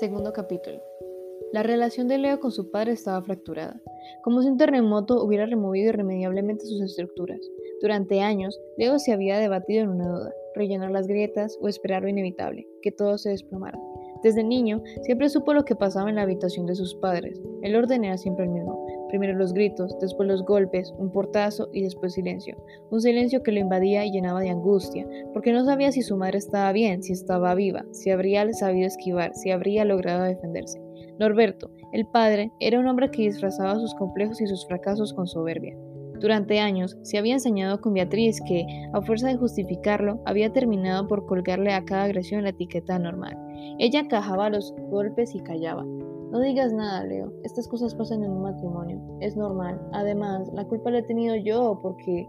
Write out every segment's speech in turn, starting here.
Segundo capítulo. La relación de Leo con su padre estaba fracturada, como si un terremoto hubiera removido irremediablemente sus estructuras. Durante años, Leo se había debatido en una duda, rellenar las grietas o esperar lo inevitable, que todo se desplomara. Desde niño, siempre supo lo que pasaba en la habitación de sus padres. El orden era siempre el mismo, Primero los gritos, después los golpes, un portazo y después silencio. Un silencio que lo invadía y llenaba de angustia, porque no sabía si su madre estaba bien, si estaba viva, si habría sabido esquivar, si habría logrado defenderse. Norberto, el padre, era un hombre que disfrazaba sus complejos y sus fracasos con soberbia. Durante años se había enseñado con Beatriz que, a fuerza de justificarlo, había terminado por colgarle a cada agresión la etiqueta normal. Ella encajaba los golpes y callaba. No digas nada, Leo. Estas cosas pasan en un matrimonio. Es normal. Además, la culpa la he tenido yo porque,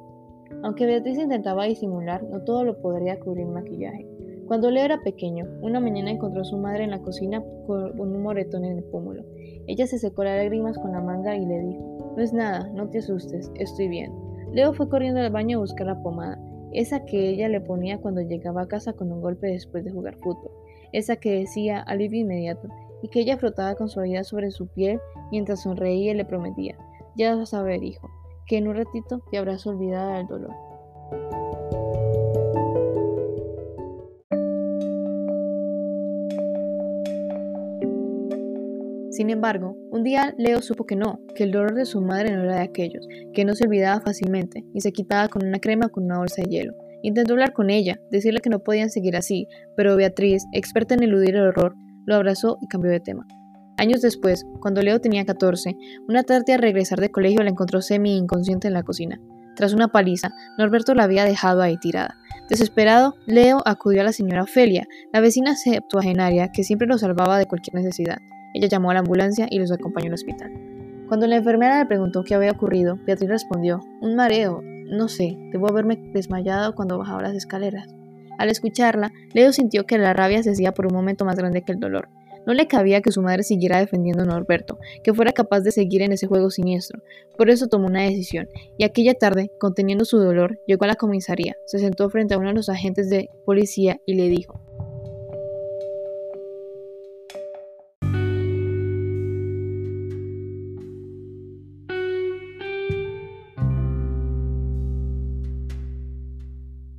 aunque Beatriz intentaba disimular, no todo lo podría cubrir maquillaje. Cuando Leo era pequeño, una mañana encontró a su madre en la cocina con un moretón en el pómulo. Ella se secó las lágrimas con la manga y le dijo, no es nada, no te asustes, estoy bien. Leo fue corriendo al baño a buscar la pomada, esa que ella le ponía cuando llegaba a casa con un golpe después de jugar fútbol, esa que decía alivio inmediato, y que ella frotaba con suavidad sobre su piel mientras sonreía y le prometía, ya vas a ver, hijo, que en un ratito te habrás olvidado del dolor. Sin embargo, un día Leo supo que no, que el dolor de su madre no era de aquellos, que no se olvidaba fácilmente y se quitaba con una crema con una bolsa de hielo. Intentó hablar con ella, decirle que no podían seguir así, pero Beatriz, experta en eludir el horror, lo abrazó y cambió de tema. Años después, cuando Leo tenía 14, una tarde al regresar de colegio la encontró semi-inconsciente en la cocina. Tras una paliza, Norberto la había dejado ahí tirada. Desesperado, Leo acudió a la señora Ofelia, la vecina septuagenaria que siempre lo salvaba de cualquier necesidad. Ella llamó a la ambulancia y los acompañó al hospital. Cuando la enfermera le preguntó qué había ocurrido, Beatriz respondió, un mareo, no sé, debo haberme desmayado cuando bajaba las escaleras. Al escucharla, Leo sintió que la rabia se hacía por un momento más grande que el dolor. No le cabía que su madre siguiera defendiendo a Norberto, que fuera capaz de seguir en ese juego siniestro. Por eso tomó una decisión, y aquella tarde, conteniendo su dolor, llegó a la comisaría, se sentó frente a uno de los agentes de policía y le dijo,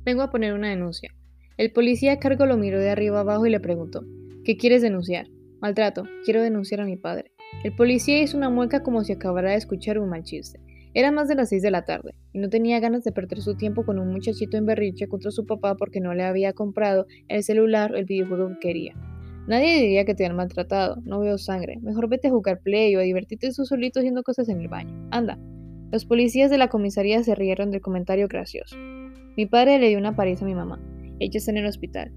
Vengo a poner una denuncia. El policía a cargo lo miró de arriba abajo y le preguntó, ¿qué quieres denunciar? Maltrato, quiero denunciar a mi padre. El policía hizo una mueca como si acabara de escuchar un mal chiste. Era más de las seis de la tarde, y no tenía ganas de perder su tiempo con un muchachito en berriche contra su papá porque no le había comprado el celular o el videojuego que quería. Nadie diría que te han maltratado, no veo sangre. Mejor vete a jugar play o a divertirte tú solito haciendo cosas en el baño. Anda. Los policías de la comisaría se rieron del comentario gracioso. Mi padre le dio una paliza a mi mamá. Ella está en el hospital.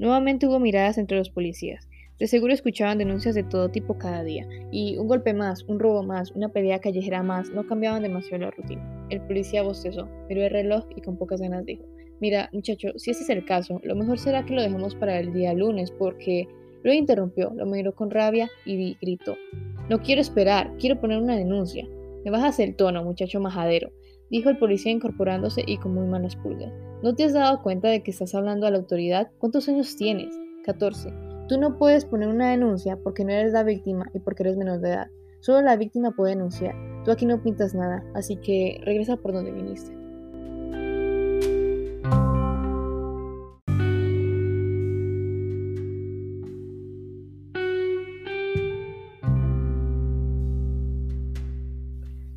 Nuevamente hubo miradas entre los policías. De seguro escuchaban denuncias de todo tipo cada día, y un golpe más, un robo más, una pelea callejera más, no cambiaban demasiado la rutina. El policía bostezó, miró el reloj y con pocas ganas dijo, Mira, muchacho, si ese es el caso, lo mejor será que lo dejemos para el día lunes, porque... Lo interrumpió, lo miró con rabia y gritó, No quiero esperar, quiero poner una denuncia. Me bajas el tono, muchacho majadero dijo el policía incorporándose y con muy malas pulgas. ¿No te has dado cuenta de que estás hablando a la autoridad? ¿Cuántos años tienes? 14. Tú no puedes poner una denuncia porque no eres la víctima y porque eres menor de edad. Solo la víctima puede denunciar. Tú aquí no pintas nada, así que regresa por donde viniste.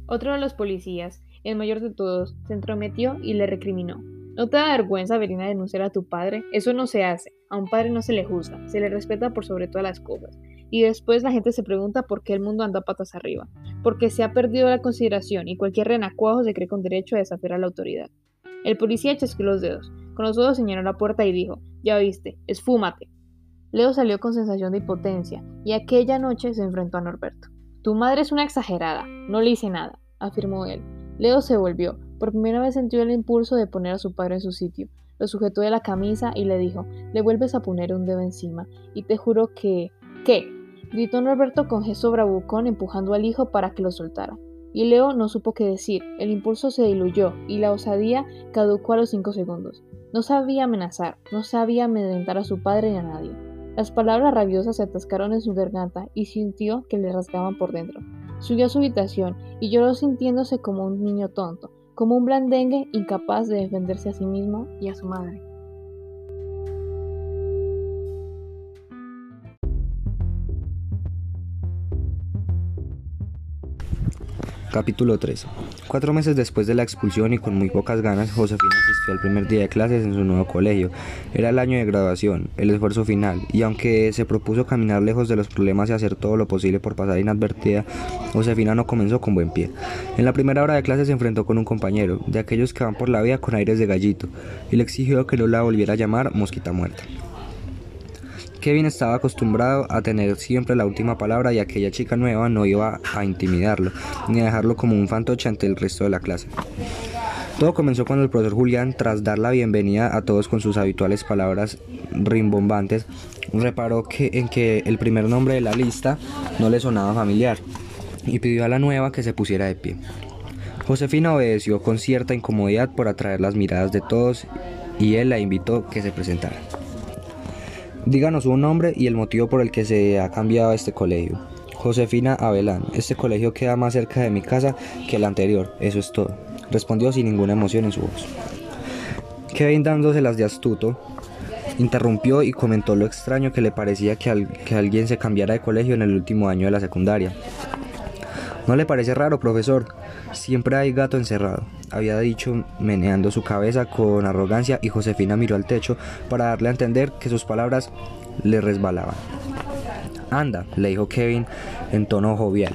Otro de los policías, el mayor de todos, se entrometió y le recriminó. ¿No te da vergüenza venir a denunciar a tu padre? Eso no se hace. A un padre no se le juzga, se le respeta por sobre todas las cosas. Y después la gente se pregunta por qué el mundo anda patas arriba. Porque se ha perdido la consideración y cualquier renacuajo se cree con derecho a desafiar a la autoridad. El policía chasqueó los dedos, con los ojos señaló la puerta y dijo, ya viste, esfúmate. Leo salió con sensación de impotencia y aquella noche se enfrentó a Norberto. Tu madre es una exagerada, no le hice nada, afirmó él. Leo se volvió. Por primera vez sintió el impulso de poner a su padre en su sitio. Lo sujetó de la camisa y le dijo, le vuelves a poner un dedo encima, y te juro que... ¿Qué? gritó Norberto con gesto bravucón empujando al hijo para que lo soltara. Y Leo no supo qué decir, el impulso se diluyó y la osadía caducó a los cinco segundos. No sabía amenazar, no sabía amedrentar a su padre ni a nadie. Las palabras rabiosas se atascaron en su garganta y sintió que le rasgaban por dentro. Subió a su habitación y lloró sintiéndose como un niño tonto, como un blandengue incapaz de defenderse a sí mismo y a su madre. Capítulo 3. Cuatro meses después de la expulsión y con muy pocas ganas, Josefina asistió al primer día de clases en su nuevo colegio. Era el año de graduación, el esfuerzo final, y aunque se propuso caminar lejos de los problemas y hacer todo lo posible por pasar inadvertida, Josefina no comenzó con buen pie. En la primera hora de clase se enfrentó con un compañero, de aquellos que van por la vida con aires de gallito, y le exigió que no la volviera a llamar mosquita muerta. Kevin estaba acostumbrado a tener siempre la última palabra y aquella chica nueva no iba a intimidarlo, ni a dejarlo como un fantoche ante el resto de la clase. Todo comenzó cuando el profesor Julián, tras dar la bienvenida a todos con sus habituales palabras rimbombantes, reparó que, en que el primer nombre de la lista no le sonaba familiar y pidió a la nueva que se pusiera de pie. Josefina obedeció con cierta incomodidad por atraer las miradas de todos y él la invitó que se presentara. Díganos un nombre y el motivo por el que se ha cambiado este colegio. Josefina Abelán, este colegio queda más cerca de mi casa que el anterior, eso es todo. Respondió sin ninguna emoción en su voz. Kevin dándoselas de astuto, interrumpió y comentó lo extraño que le parecía que, que alguien se cambiara de colegio en el último año de la secundaria. ¿No le parece raro, profesor? Siempre hay gato encerrado, había dicho meneando su cabeza con arrogancia y Josefina miró al techo para darle a entender que sus palabras le resbalaban. Anda, le dijo Kevin en tono jovial.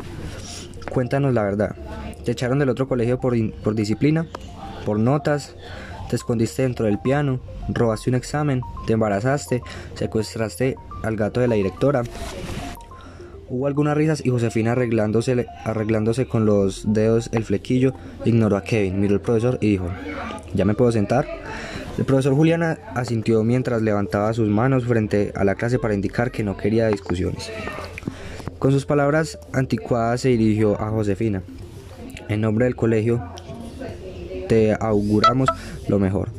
Cuéntanos la verdad. ¿Te echaron del otro colegio por, por disciplina? ¿Por notas? ¿Te escondiste dentro del piano? ¿Robaste un examen? ¿Te embarazaste? ¿Secuestraste al gato de la directora? Hubo algunas risas y Josefina arreglándose, arreglándose con los dedos el flequillo, ignoró a Kevin, miró al profesor y dijo, ¿ya me puedo sentar? El profesor Juliana asintió mientras levantaba sus manos frente a la clase para indicar que no quería discusiones. Con sus palabras anticuadas se dirigió a Josefina. En nombre del colegio, te auguramos lo mejor.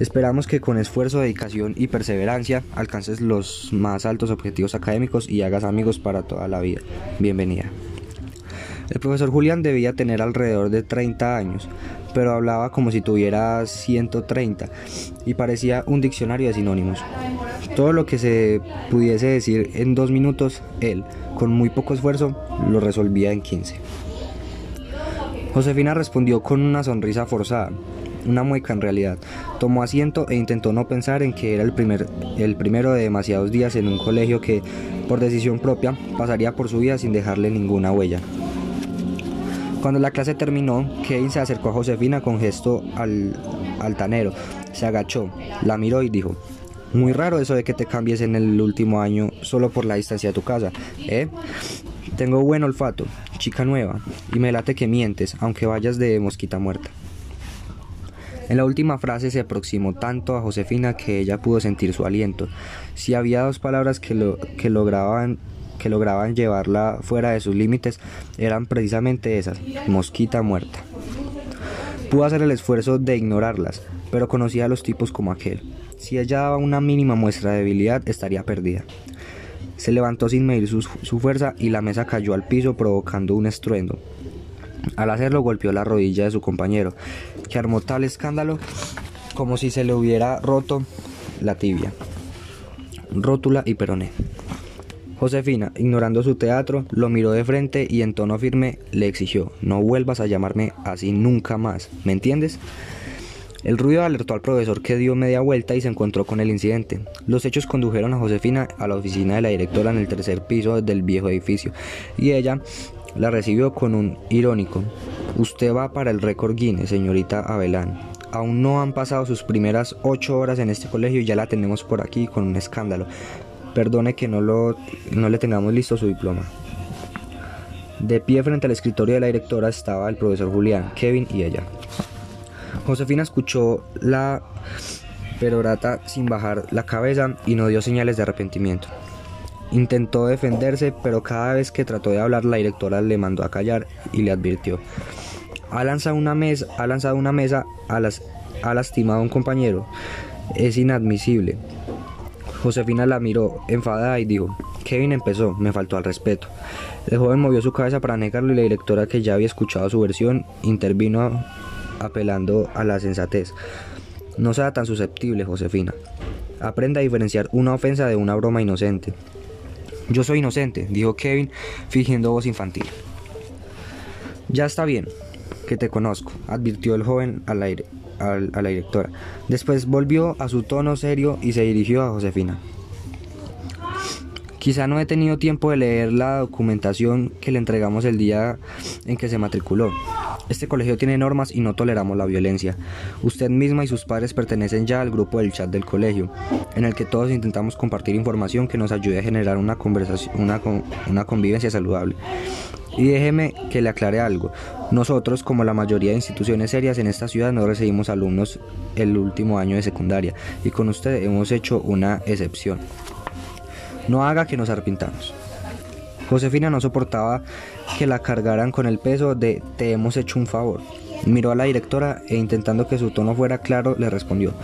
Esperamos que con esfuerzo, dedicación y perseverancia alcances los más altos objetivos académicos y hagas amigos para toda la vida. Bienvenida. El profesor Julián debía tener alrededor de 30 años, pero hablaba como si tuviera 130 y parecía un diccionario de sinónimos. Todo lo que se pudiese decir en dos minutos, él, con muy poco esfuerzo, lo resolvía en 15. Josefina respondió con una sonrisa forzada una mueca en realidad. Tomó asiento e intentó no pensar en que era el, primer, el primero de demasiados días en un colegio que, por decisión propia, pasaría por su vida sin dejarle ninguna huella. Cuando la clase terminó, Kevin se acercó a Josefina con gesto al, altanero. Se agachó, la miró y dijo, muy raro eso de que te cambies en el último año solo por la distancia de tu casa, ¿eh? Tengo buen olfato, chica nueva, y me late que mientes, aunque vayas de mosquita muerta. En la última frase se aproximó tanto a Josefina que ella pudo sentir su aliento. Si había dos palabras que, lo, que lograban que lograban llevarla fuera de sus límites eran precisamente esas, mosquita muerta. Pudo hacer el esfuerzo de ignorarlas, pero conocía a los tipos como aquel. Si ella daba una mínima muestra de debilidad, estaría perdida. Se levantó sin medir su, su fuerza y la mesa cayó al piso provocando un estruendo. Al hacerlo golpeó la rodilla de su compañero, que armó tal escándalo como si se le hubiera roto la tibia, rótula y peroné. Josefina, ignorando su teatro, lo miró de frente y en tono firme le exigió, no vuelvas a llamarme así nunca más, ¿me entiendes? El ruido alertó al profesor que dio media vuelta y se encontró con el incidente. Los hechos condujeron a Josefina a la oficina de la directora en el tercer piso del viejo edificio y ella la recibió con un irónico. Usted va para el récord Guinness, señorita Abelán. Aún no han pasado sus primeras ocho horas en este colegio y ya la tenemos por aquí con un escándalo. Perdone que no, lo, no le tengamos listo su diploma. De pie frente al escritorio de la directora estaba el profesor Julián, Kevin y ella. Josefina escuchó la perorata sin bajar la cabeza y no dio señales de arrepentimiento. Intentó defenderse, pero cada vez que trató de hablar la directora le mandó a callar y le advirtió. Ha lanzado una mesa, ha lanzado una mesa ha lastimado a un compañero. Es inadmisible. Josefina la miró enfadada y dijo, Kevin empezó, me faltó al respeto. El joven movió su cabeza para negarlo y la directora que ya había escuchado su versión intervino apelando a la sensatez. No sea tan susceptible, Josefina. Aprenda a diferenciar una ofensa de una broma inocente. Yo soy inocente, dijo Kevin, fingiendo voz infantil. Ya está bien, que te conozco, advirtió el joven al aire, a la directora. Después volvió a su tono serio y se dirigió a Josefina. Quizá no he tenido tiempo de leer la documentación que le entregamos el día en que se matriculó. Este colegio tiene normas y no toleramos la violencia. Usted misma y sus padres pertenecen ya al grupo del chat del colegio, en el que todos intentamos compartir información que nos ayude a generar una conversación, una convivencia saludable. Y déjeme que le aclare algo. Nosotros, como la mayoría de instituciones serias en esta ciudad, no recibimos alumnos el último año de secundaria y con usted hemos hecho una excepción. No haga que nos arrepintamos. Josefina no soportaba que la cargaran con el peso de te hemos hecho un favor. Miró a la directora e intentando que su tono fuera claro le respondió,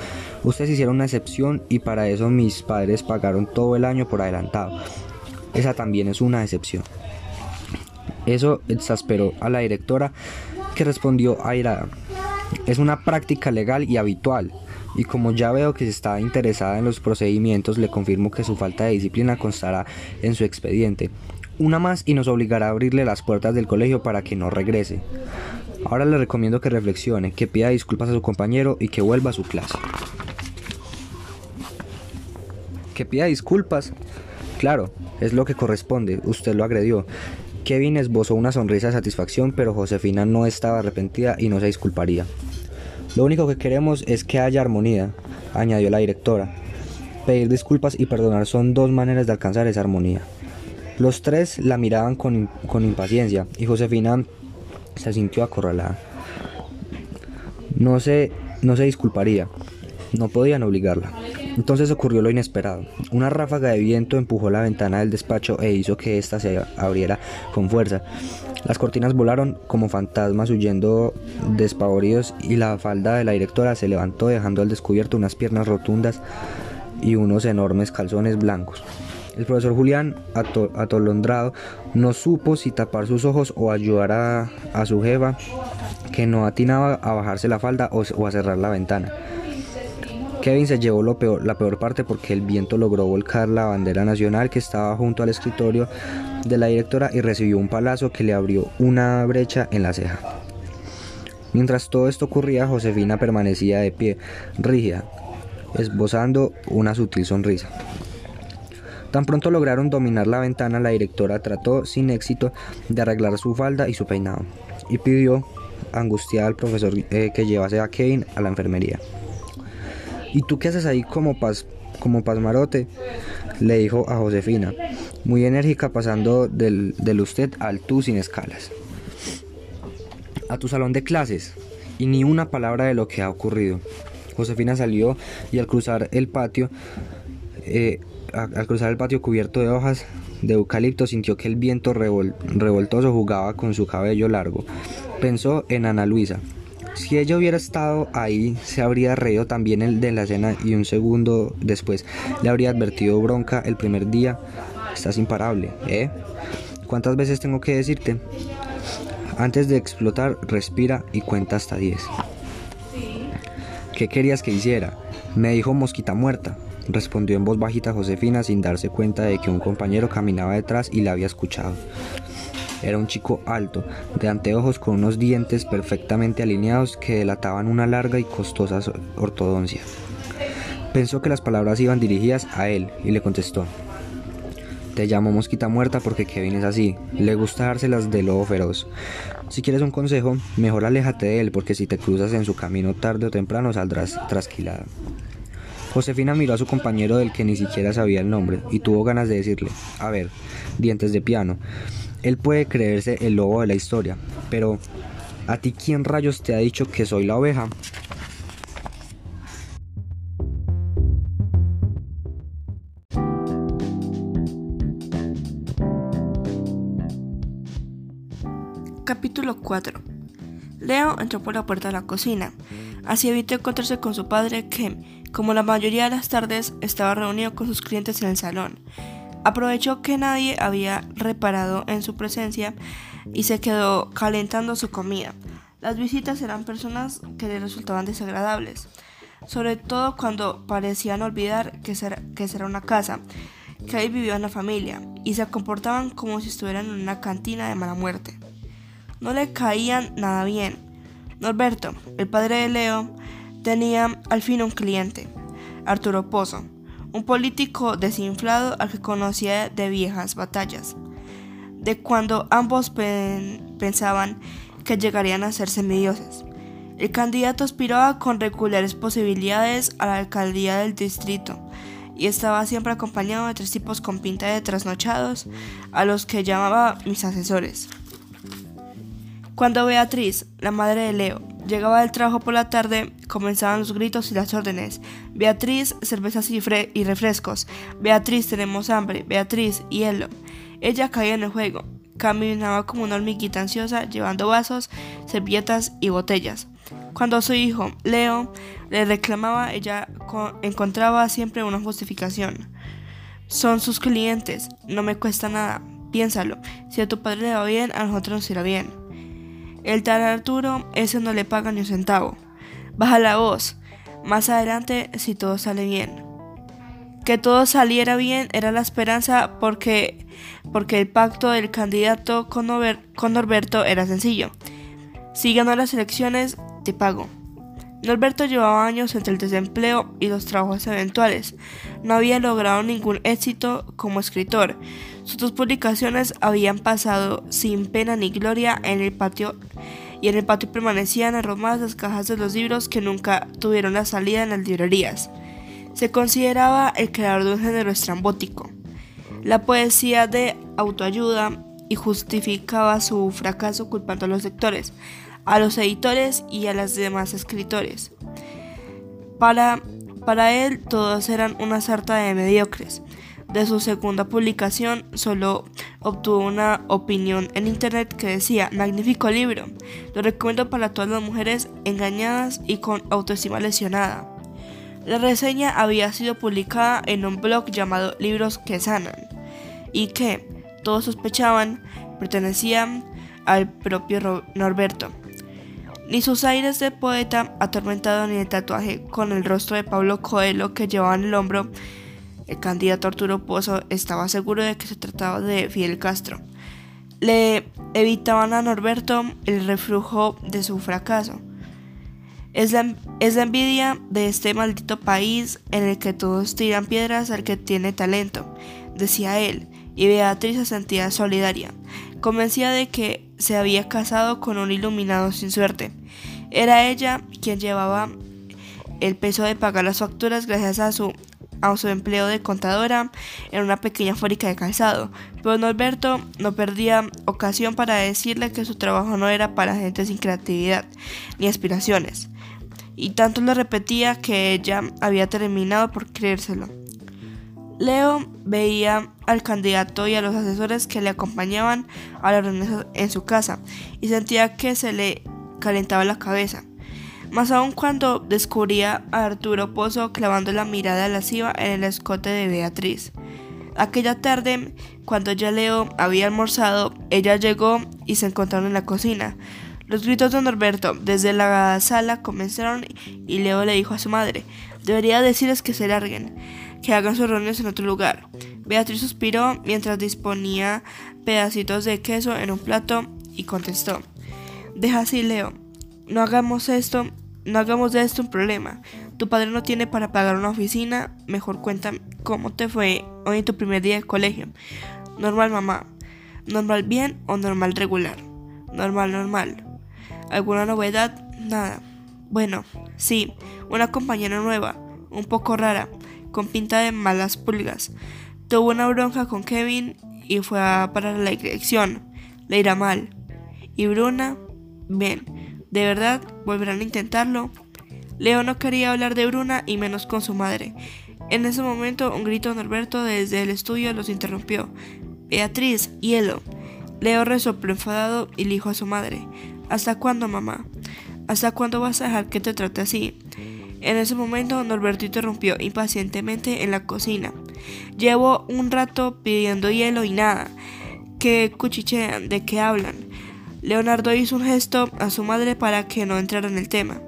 ustedes hicieron una excepción y para eso mis padres pagaron todo el año por adelantado. Esa también es una excepción. Eso exasperó a la directora que respondió airada. Es una práctica legal y habitual y como ya veo que está interesada en los procedimientos, le confirmo que su falta de disciplina constará en su expediente. Una más y nos obligará a abrirle las puertas del colegio para que no regrese. Ahora le recomiendo que reflexione, que pida disculpas a su compañero y que vuelva a su clase. Que pida disculpas. Claro, es lo que corresponde, usted lo agredió. Kevin esbozó una sonrisa de satisfacción, pero Josefina no estaba arrepentida y no se disculparía. Lo único que queremos es que haya armonía, añadió la directora. Pedir disculpas y perdonar son dos maneras de alcanzar esa armonía. Los tres la miraban con, impaciencia y Josefina se sintió acorralada. No se, no se disculparía, no podían obligarla. Entonces ocurrió lo inesperado. Una ráfaga de viento empujó la ventana del despacho e hizo que ésta se abriera con fuerza. Las cortinas volaron como fantasmas huyendo despavoridos y la falda de la directora se levantó dejando al descubierto unas piernas rotundas y unos enormes calzones blancos. El profesor Julián, atolondrado, no supo si tapar sus ojos o ayudar a, su jefa, que no atinaba a bajarse la falda o, a cerrar la ventana. Kevin se llevó la peor parte porque el viento logró volcar la bandera nacional que estaba junto al escritorio de la directora y recibió un palazo que le abrió una brecha en la ceja. Mientras todo esto ocurría, Josefina permanecía de pie, rígida, esbozando una sutil sonrisa. Tan pronto lograron dominar la ventana, la directora trató sin éxito de arreglar su falda y su peinado, y pidió, angustiada al profesor, eh, que llevase a Kevin a la enfermería. ¿Y tú qué haces ahí como, pas, como pasmarote? le dijo a Josefina muy enérgica pasando del, usted al tú sin escalas. A tu salón de clases y ni una palabra de lo que ha ocurrido. Josefina salió y al cruzar el patio, eh, al cruzar el patio cubierto de hojas de eucalipto sintió que el viento revoltoso jugaba con su cabello largo. Pensó en Ana Luisa. Si ella hubiera estado ahí, se habría reído también el de la cena y un segundo después le habría advertido bronca el primer día Estás imparable, ¿eh? ¿Cuántas veces tengo que decirte? Antes de explotar, respira y cuenta hasta 10. ¿Qué querías que hiciera? Me dijo mosquita muerta, respondió en voz bajita Josefina sin darse cuenta de que un compañero caminaba detrás y la había escuchado. Era un chico alto, de anteojos con unos dientes perfectamente alineados que delataban una larga y costosa ortodoncia. Pensó que las palabras iban dirigidas a él y le contestó, te llamo mosquita muerta porque Kevin es así, le gusta dárselas de lobo feroz. Si quieres un consejo, mejor aléjate de él porque si te cruzas en su camino tarde o temprano saldrás trasquilada. Josefina miró a su compañero del que ni siquiera sabía el nombre y tuvo ganas de decirle, a ver, dientes de piano, él puede creerse el lobo de la historia, pero ¿a ti quién rayos te ha dicho que soy la oveja? Capítulo 4 Leo entró por la puerta de la cocina. Así evitó encontrarse con su padre que, como la mayoría de las tardes, estaba reunido con sus clientes en el salón. Aprovechó que nadie había reparado en su presencia y se quedó calentando su comida. Las visitas eran personas que le resultaban desagradables, sobre todo cuando parecían olvidar que será, que será una casa, que ahí vivía una familia, y se comportaban como si estuvieran en una cantina de mala muerte. No le caían nada bien. Norberto, el padre de Leo, tenía al fin un cliente, Arturo Pozo, un político desinflado al que conocía de viejas batallas, de cuando ambos pensaban que llegarían a ser semidioses. El candidato aspiraba con regulares posibilidades a la alcaldía del distrito y estaba siempre acompañado de tres tipos con pinta de trasnochados a los que llamaba mis asesores. Cuando Beatriz, la madre de Leo, llegaba del trabajo por la tarde, comenzaban los gritos y las órdenes. Beatriz, cervezas y, y refrescos. Beatriz, tenemos hambre. Beatriz, hielo. Ella caía en el juego. Caminaba como una hormiguita ansiosa, llevando vasos, servilletas y botellas. Cuando su hijo, Leo, le reclamaba, ella encontraba siempre una justificación. Son sus clientes, no me cuesta nada. Piénsalo, si a tu padre le va bien, a nosotros nos irá bien. El tal Arturo, ese no le paga ni un centavo. Baja la voz. Más adelante, si todo sale bien. Que todo saliera bien era la esperanza porque, porque el pacto del candidato con, con Norberto era sencillo. Si ganó las elecciones, te pago. Norberto llevaba años entre el desempleo y los trabajos eventuales. No había logrado ningún éxito como escritor. Sus dos publicaciones habían pasado sin pena ni gloria en el patio y en el patio permanecían arromadas las cajas de los libros que nunca tuvieron la salida en las librerías. Se consideraba el creador de un género estrambótico, la poesía de autoayuda, y justificaba su fracaso culpando a los lectores, a los editores y a los demás escritores. Para, para él todos eran una sarta de mediocres. De su segunda publicación solo obtuvo una opinión en internet que decía, magnífico libro, lo recomiendo para todas las mujeres engañadas y con autoestima lesionada. La reseña había sido publicada en un blog llamado Libros que Sanan y que, todos sospechaban, pertenecían al propio Norberto. Ni sus aires de poeta atormentado ni el tatuaje con el rostro de Pablo Coelho que llevaba en el hombro, el candidato Arturo Pozo estaba seguro de que se trataba de Fidel Castro. Le evitaban a Norberto el reflujo de su fracaso. Es la, envidia de este maldito país en el que todos tiran piedras al que tiene talento, decía él, y Beatriz se sentía solidaria, convencida de que se había casado con un iluminado sin suerte. Era ella quien llevaba el peso de pagar las facturas gracias a su, a su empleo de contadora en una pequeña fábrica de calzado, pero Norberto no perdía ocasión para decirle que su trabajo no era para gente sin creatividad ni aspiraciones y tanto le repetía que ella había terminado por creérselo. Leo veía al candidato y a los asesores que le acompañaban a la reunión en su casa y sentía que se le calentaba la cabeza. Más aún cuando descubría a Arturo Pozo clavando la mirada lasciva en el escote de Beatriz. Aquella tarde, cuando ya Leo había almorzado, ella llegó y se encontraron en la cocina. Los gritos de Norberto desde la sala comenzaron y Leo le dijo a su madre, debería decirles que se larguen, que hagan sus reuniones en otro lugar. Beatriz suspiró mientras disponía pedacitos de queso en un plato y contestó, deja así Leo, no hagamos esto, no hagamos de esto un problema. Tu padre no tiene para pagar una oficina, mejor cuéntame cómo te fue hoy en tu primer día de colegio. Normal mamá, normal bien o normal regular. Normal, normal. ¿Alguna novedad? Nada. Bueno, sí, una compañera nueva, un poco rara, con pinta de malas pulgas. Tuvo una bronca con Kevin y fue a parar la dirección. Le irá mal. ¿Y Bruna? Bien, ¿de verdad volverán a intentarlo? Leo no quería hablar de Bruna y menos con su madre. En ese momento un grito de Norberto desde el estudio los interrumpió. Beatriz, hielo. Leo resopló enfadado y le dijo a su madre, ¿Hasta cuándo, mamá? ¿Hasta cuándo vas a dejar que te trate así? En ese momento, Norberto interrumpió impacientemente en la cocina. Llevo un rato pidiendo hielo y nada. ¿Qué cuchichean? ¿De qué hablan? Leonardo hizo un gesto a su madre para que no entrara en el tema,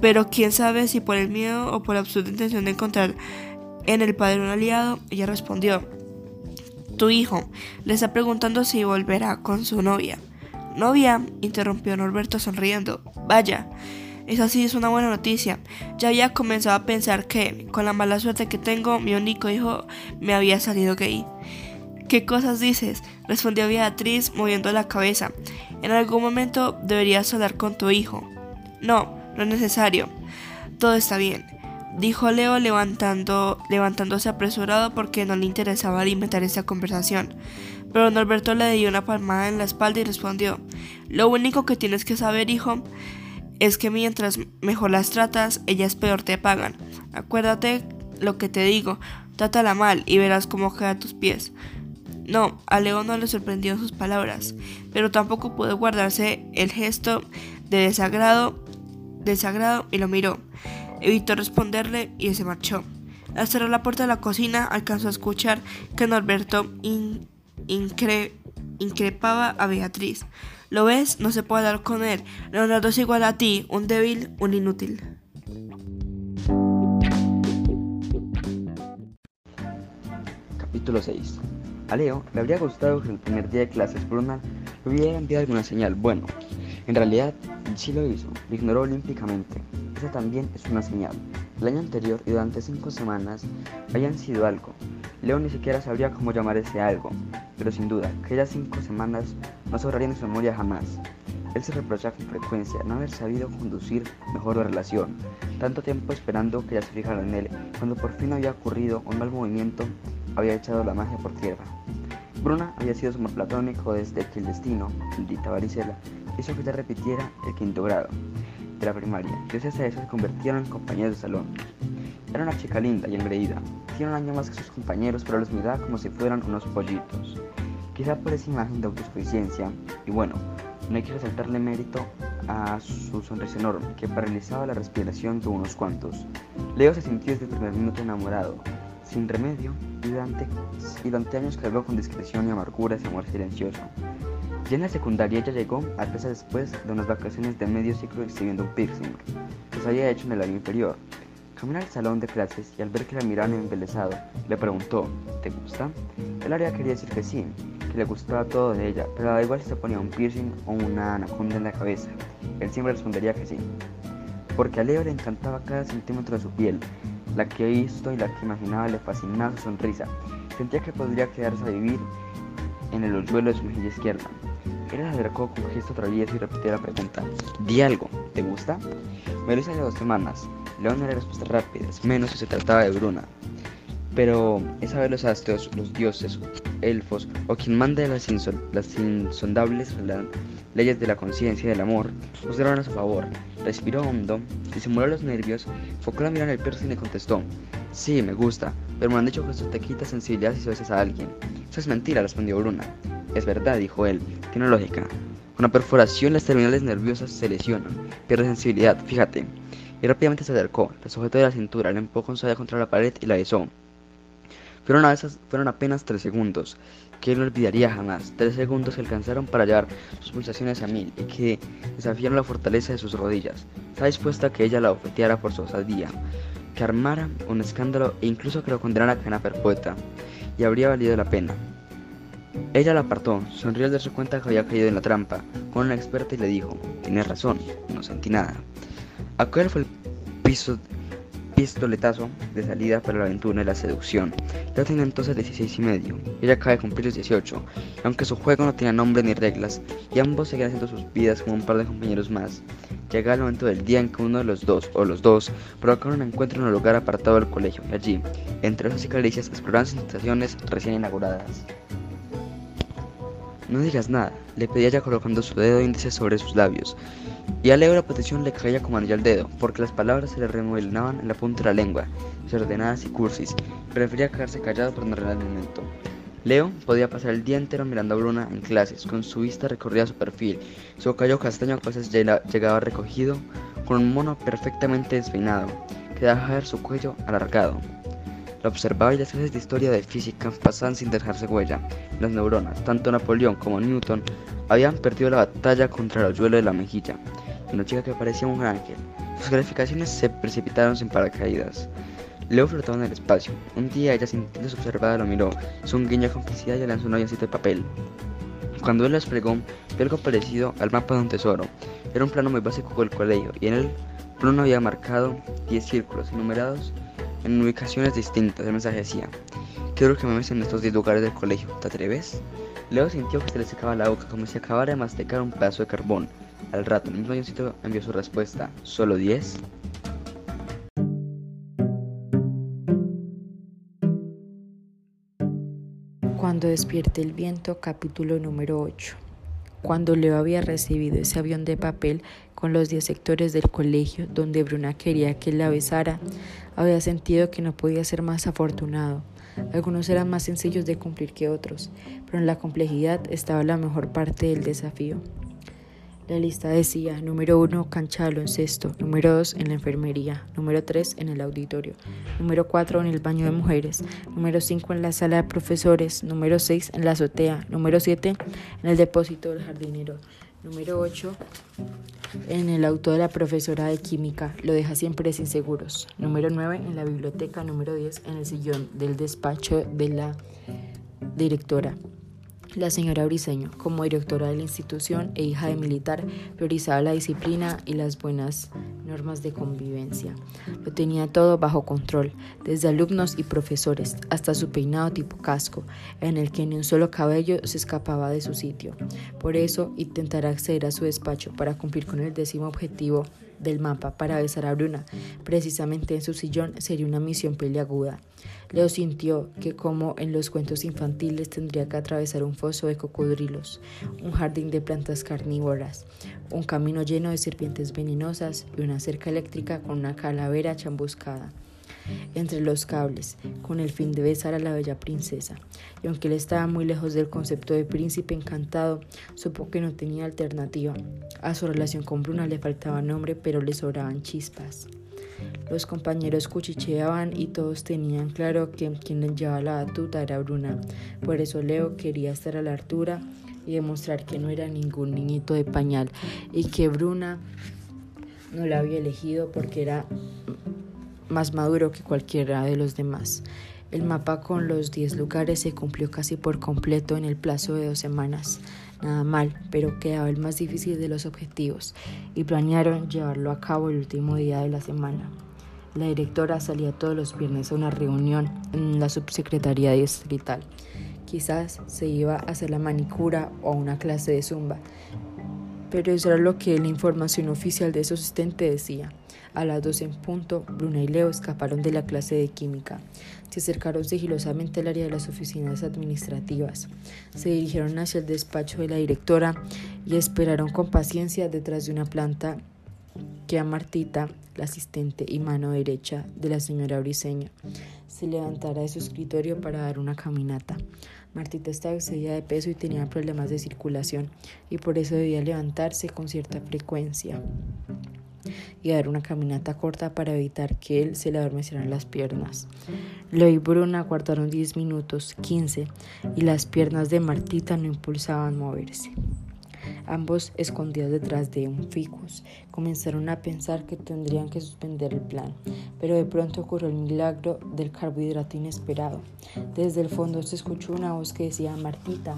pero quién sabe si por el miedo o por la absurda intención de encontrar en el padre un aliado, ella respondió, Tu hijo le está preguntando si volverá con su novia. Novia, interrumpió Norberto sonriendo. Vaya, esa sí es una buena noticia. Ya había comenzado a pensar que, con la mala suerte que tengo, mi único hijo me había salido gay. ¿Qué cosas dices? respondió Beatriz moviendo la cabeza. En algún momento deberías hablar con tu hijo. No, no es necesario. Todo está bien, dijo Leo levantándose apresurado porque no le interesaba alimentar esta conversación. Pero Norberto le dio una palmada en la espalda y respondió, Lo único que tienes que saber, hijo, es que mientras mejor las tratas, ellas peor te pagan. Acuérdate lo que te digo, trátala mal y verás cómo queda a tus pies. No, a Leo no le sorprendió sus palabras, pero tampoco pudo guardarse el gesto de desagrado, desagrado y lo miró. Evitó responderle y se marchó. Al cerrar la puerta de la cocina, alcanzó a escuchar que Norberto increpaba a Beatriz. ¿Lo ves? No se puede hablar con él. Leonardo es igual a ti, un débil, un inútil. Capítulo 6 A Leo le habría gustado que el primer día de clases Bruna le hubiera enviado alguna señal. Bueno, en realidad sí lo hizo, lo ignoró olímpicamente. Esa también es una señal. El año anterior y durante cinco semanas habían sido algo. Leo ni siquiera sabría cómo llamar ese algo, pero sin duda, aquellas cinco semanas no sobrarían en su memoria jamás. Él se reprocha con frecuencia no haber sabido conducir mejor la relación, tanto tiempo esperando que ella se fijara en él, cuando por fin había ocurrido un mal movimiento, había echado la magia por tierra. Bruna había sido su amor platónico desde que el destino, maldita varicela, hizo que ella repitiera el quinto grado de la primaria. Gracias a eso se convirtieron en compañeros de salón. Era una chica linda y engreída. Tiene un año más que sus compañeros, pero los miraba como si fueran unos pollitos. Quizá por esa imagen de autosuficiencia, y bueno, no hay que resaltarle mérito a su sonrisa enorme, que paralizaba la respiración de unos cuantos. Leo se sintió desde el primer minuto enamorado, sin remedio, durante, durante años cargó con discreción y amargura ese amor silencioso. Ya en la secundaria ella llegó a veces después de unas vacaciones de medio ciclo exhibiendo un piercing que se había hecho en el año inferior. Caminó al salón de clases y al ver que la miraban embelesado, le preguntó, ¿te gusta? Él habría querido decir que sí, que le gustaba todo de ella, pero da igual si se ponía un piercing o una anaconda en la cabeza. Él siempre respondería que sí. Porque a Leo le encantaba cada centímetro de su piel, la que he visto y la que imaginaba le fascinaba su sonrisa. Sentía que podría quedarse a vivir en el hoyuelo de su mejilla izquierda. Él se acercó con gesto travieso y repitió la pregunta. Di algo, ¿te gusta? Me lo hice hace dos semanas. León era respuestas rápidas, menos si se trataba de Bruna. Pero esa vez los astros, los dioses, elfos o quien manda las, insondables leyes de la conciencia y del amor juzgaron a su favor. Respiró hondo, disimuló los nervios, focó la mirada en el piercing y contestó: Sí, me gusta, pero me han dicho que eso te quita sensibilidad si besas a alguien. Eso es mentira, respondió Bruna. Es verdad, dijo él, tiene lógica. Con la perforación las terminales nerviosas se lesionan, pierde sensibilidad, fíjate. Y rápidamente se acercó, la sujetó de la cintura, la empujó con suavidad contra la pared y la besó. Fueron, apenas tres segundos, que no olvidaría jamás. Tres segundos que alcanzaron para llevar sus pulsaciones a mil y que desafiaron la fortaleza de sus rodillas. Estaba dispuesta a que ella la ofeteara por su osadía, que armara un escándalo e incluso que lo condenara a cadena perpetua. Y habría valido la pena. Ella la apartó, sonrió al darse cuenta que había caído en la trampa, con una experta y le dijo, tienes razón, no sentí nada. Aquel fue el piso, pistoletazo de salida para la aventura y la seducción. Ya tenía entonces 16 y medio, ella acaba de cumplir los 18, aunque su juego no tenía nombre ni reglas, y ambos seguían haciendo sus vidas como un par de compañeros más. Llega el momento del día en que uno de los dos, o los dos, provocaron un encuentro en un lugar apartado del colegio, y allí, entre esas y caricias, exploraron sensaciones recién inauguradas. No digas nada, le pedía ya colocando su dedo índice sobre sus labios. Y a Leo la petición le caía como anillo al dedo, porque las palabras se le remolinaban en la punta de la lengua, desordenadas y cursis. Prefería quedarse callado por no el momento. Leo podía pasar el día entero mirando a Bruna en clases, con su vista recorrida a su perfil. Su cabello castaño a veces llegaba recogido, con un mono perfectamente despeinado, que dejaba ver su cuello alargado. Lo observaba y las clases de historia de física pasaban sin dejarse huella. Las neuronas, tanto Napoleón como Newton, habían perdido la batalla contra el hoyuelo de la mejilla. Una chica que parecía un ángel. Sus calificaciones se precipitaron sin paracaídas. Leo flotaba en el espacio. Un día ella sintiéndose observada lo miró, hizo un guiño de complicidad y lanzó un avioncito de papel. Cuando él la desplegó, vio algo parecido al mapa de un tesoro. Era un plano muy básico del colegio y en él Bruno había marcado 10 círculos enumerados en ubicaciones distintas. El mensaje decía, quiero que me metas en estos 10 lugares del colegio, ¿te atreves? Leo sintió que se le secaba la boca como si acabara de masticar un pedazo de carbón. Al rato, el mismo envió su respuesta, ¿solo 10? Cuando despierte el viento, capítulo número 8. Cuando Leo había recibido ese avión de papel con los 10 sectores del colegio donde Bruna quería que la besara, había sentido que no podía ser más afortunado. Algunos eran más sencillos de cumplir que otros, pero en la complejidad estaba la mejor parte del desafío. La lista decía, número 1, cancha de baloncesto, número 2, en la enfermería, número 3, en el auditorio, número 4, en el baño de mujeres, número 5, en la sala de profesores, número 6, en la azotea, número 7, en el depósito del jardinero, número 8, en el auto de la profesora de química, lo deja siempre sin seguros, número 9, en la biblioteca, número 10, en el sillón del despacho de la directora. La señora Briseño, como directora de la institución e hija de militar, priorizaba la disciplina y las buenas normas de convivencia. Lo tenía todo bajo control, desde alumnos y profesores hasta su peinado tipo casco, en el que ni un solo cabello se escapaba de su sitio. Por eso intentará acceder a su despacho para cumplir con el décimo objetivo del mapa para besar a Bruna. Precisamente en su sillón sería una misión peliaguda. Leo sintió que como en los cuentos infantiles tendría que atravesar un foso de cocodrilos, un jardín de plantas carnívoras, un camino lleno de serpientes venenosas y una cerca eléctrica con una calavera chambuscada entre los cables, con el fin de besar a la bella princesa. Y aunque él estaba muy lejos del concepto de príncipe encantado, supo que no tenía alternativa. A su relación con Bruna le faltaba nombre, pero le sobraban chispas. Los compañeros cuchicheaban y todos tenían claro que quien le llevaba la batuta era Bruna. Por eso Leo quería estar a la altura y demostrar que no era ningún niñito de pañal y que Bruna no la había elegido porque era más maduro que cualquiera de los demás. El mapa con los 10 lugares se cumplió casi por completo en el plazo de dos semanas. Nada mal, pero quedaba el más difícil de los objetivos y planearon llevarlo a cabo el último día de la semana. La directora salía todos los viernes a una reunión en la subsecretaría distrital. Quizás se iba a hacer la manicura o una clase de zumba, pero eso era lo que la información oficial de su asistente decía. A las 12 en punto, Bruna y Leo escaparon de la clase de química. Se acercaron sigilosamente al área de las oficinas administrativas. Se dirigieron hacia el despacho de la directora y esperaron con paciencia detrás de una planta que a Martita, la asistente y mano derecha de la señora Briseño, se levantara de su escritorio para dar una caminata. Martita estaba excedida de peso y tenía problemas de circulación, y por eso debía levantarse con cierta frecuencia y dar una caminata corta para evitar que él se le adormecieran las piernas. Leo y Bruna aguardaron 10 minutos, 15, y las piernas de Martita no impulsaban moverse. Ambos, escondidos detrás de un ficus, comenzaron a pensar que tendrían que suspender el plan, pero de pronto ocurrió el milagro del carbohidrato inesperado. Desde el fondo se escuchó una voz que decía, Martita,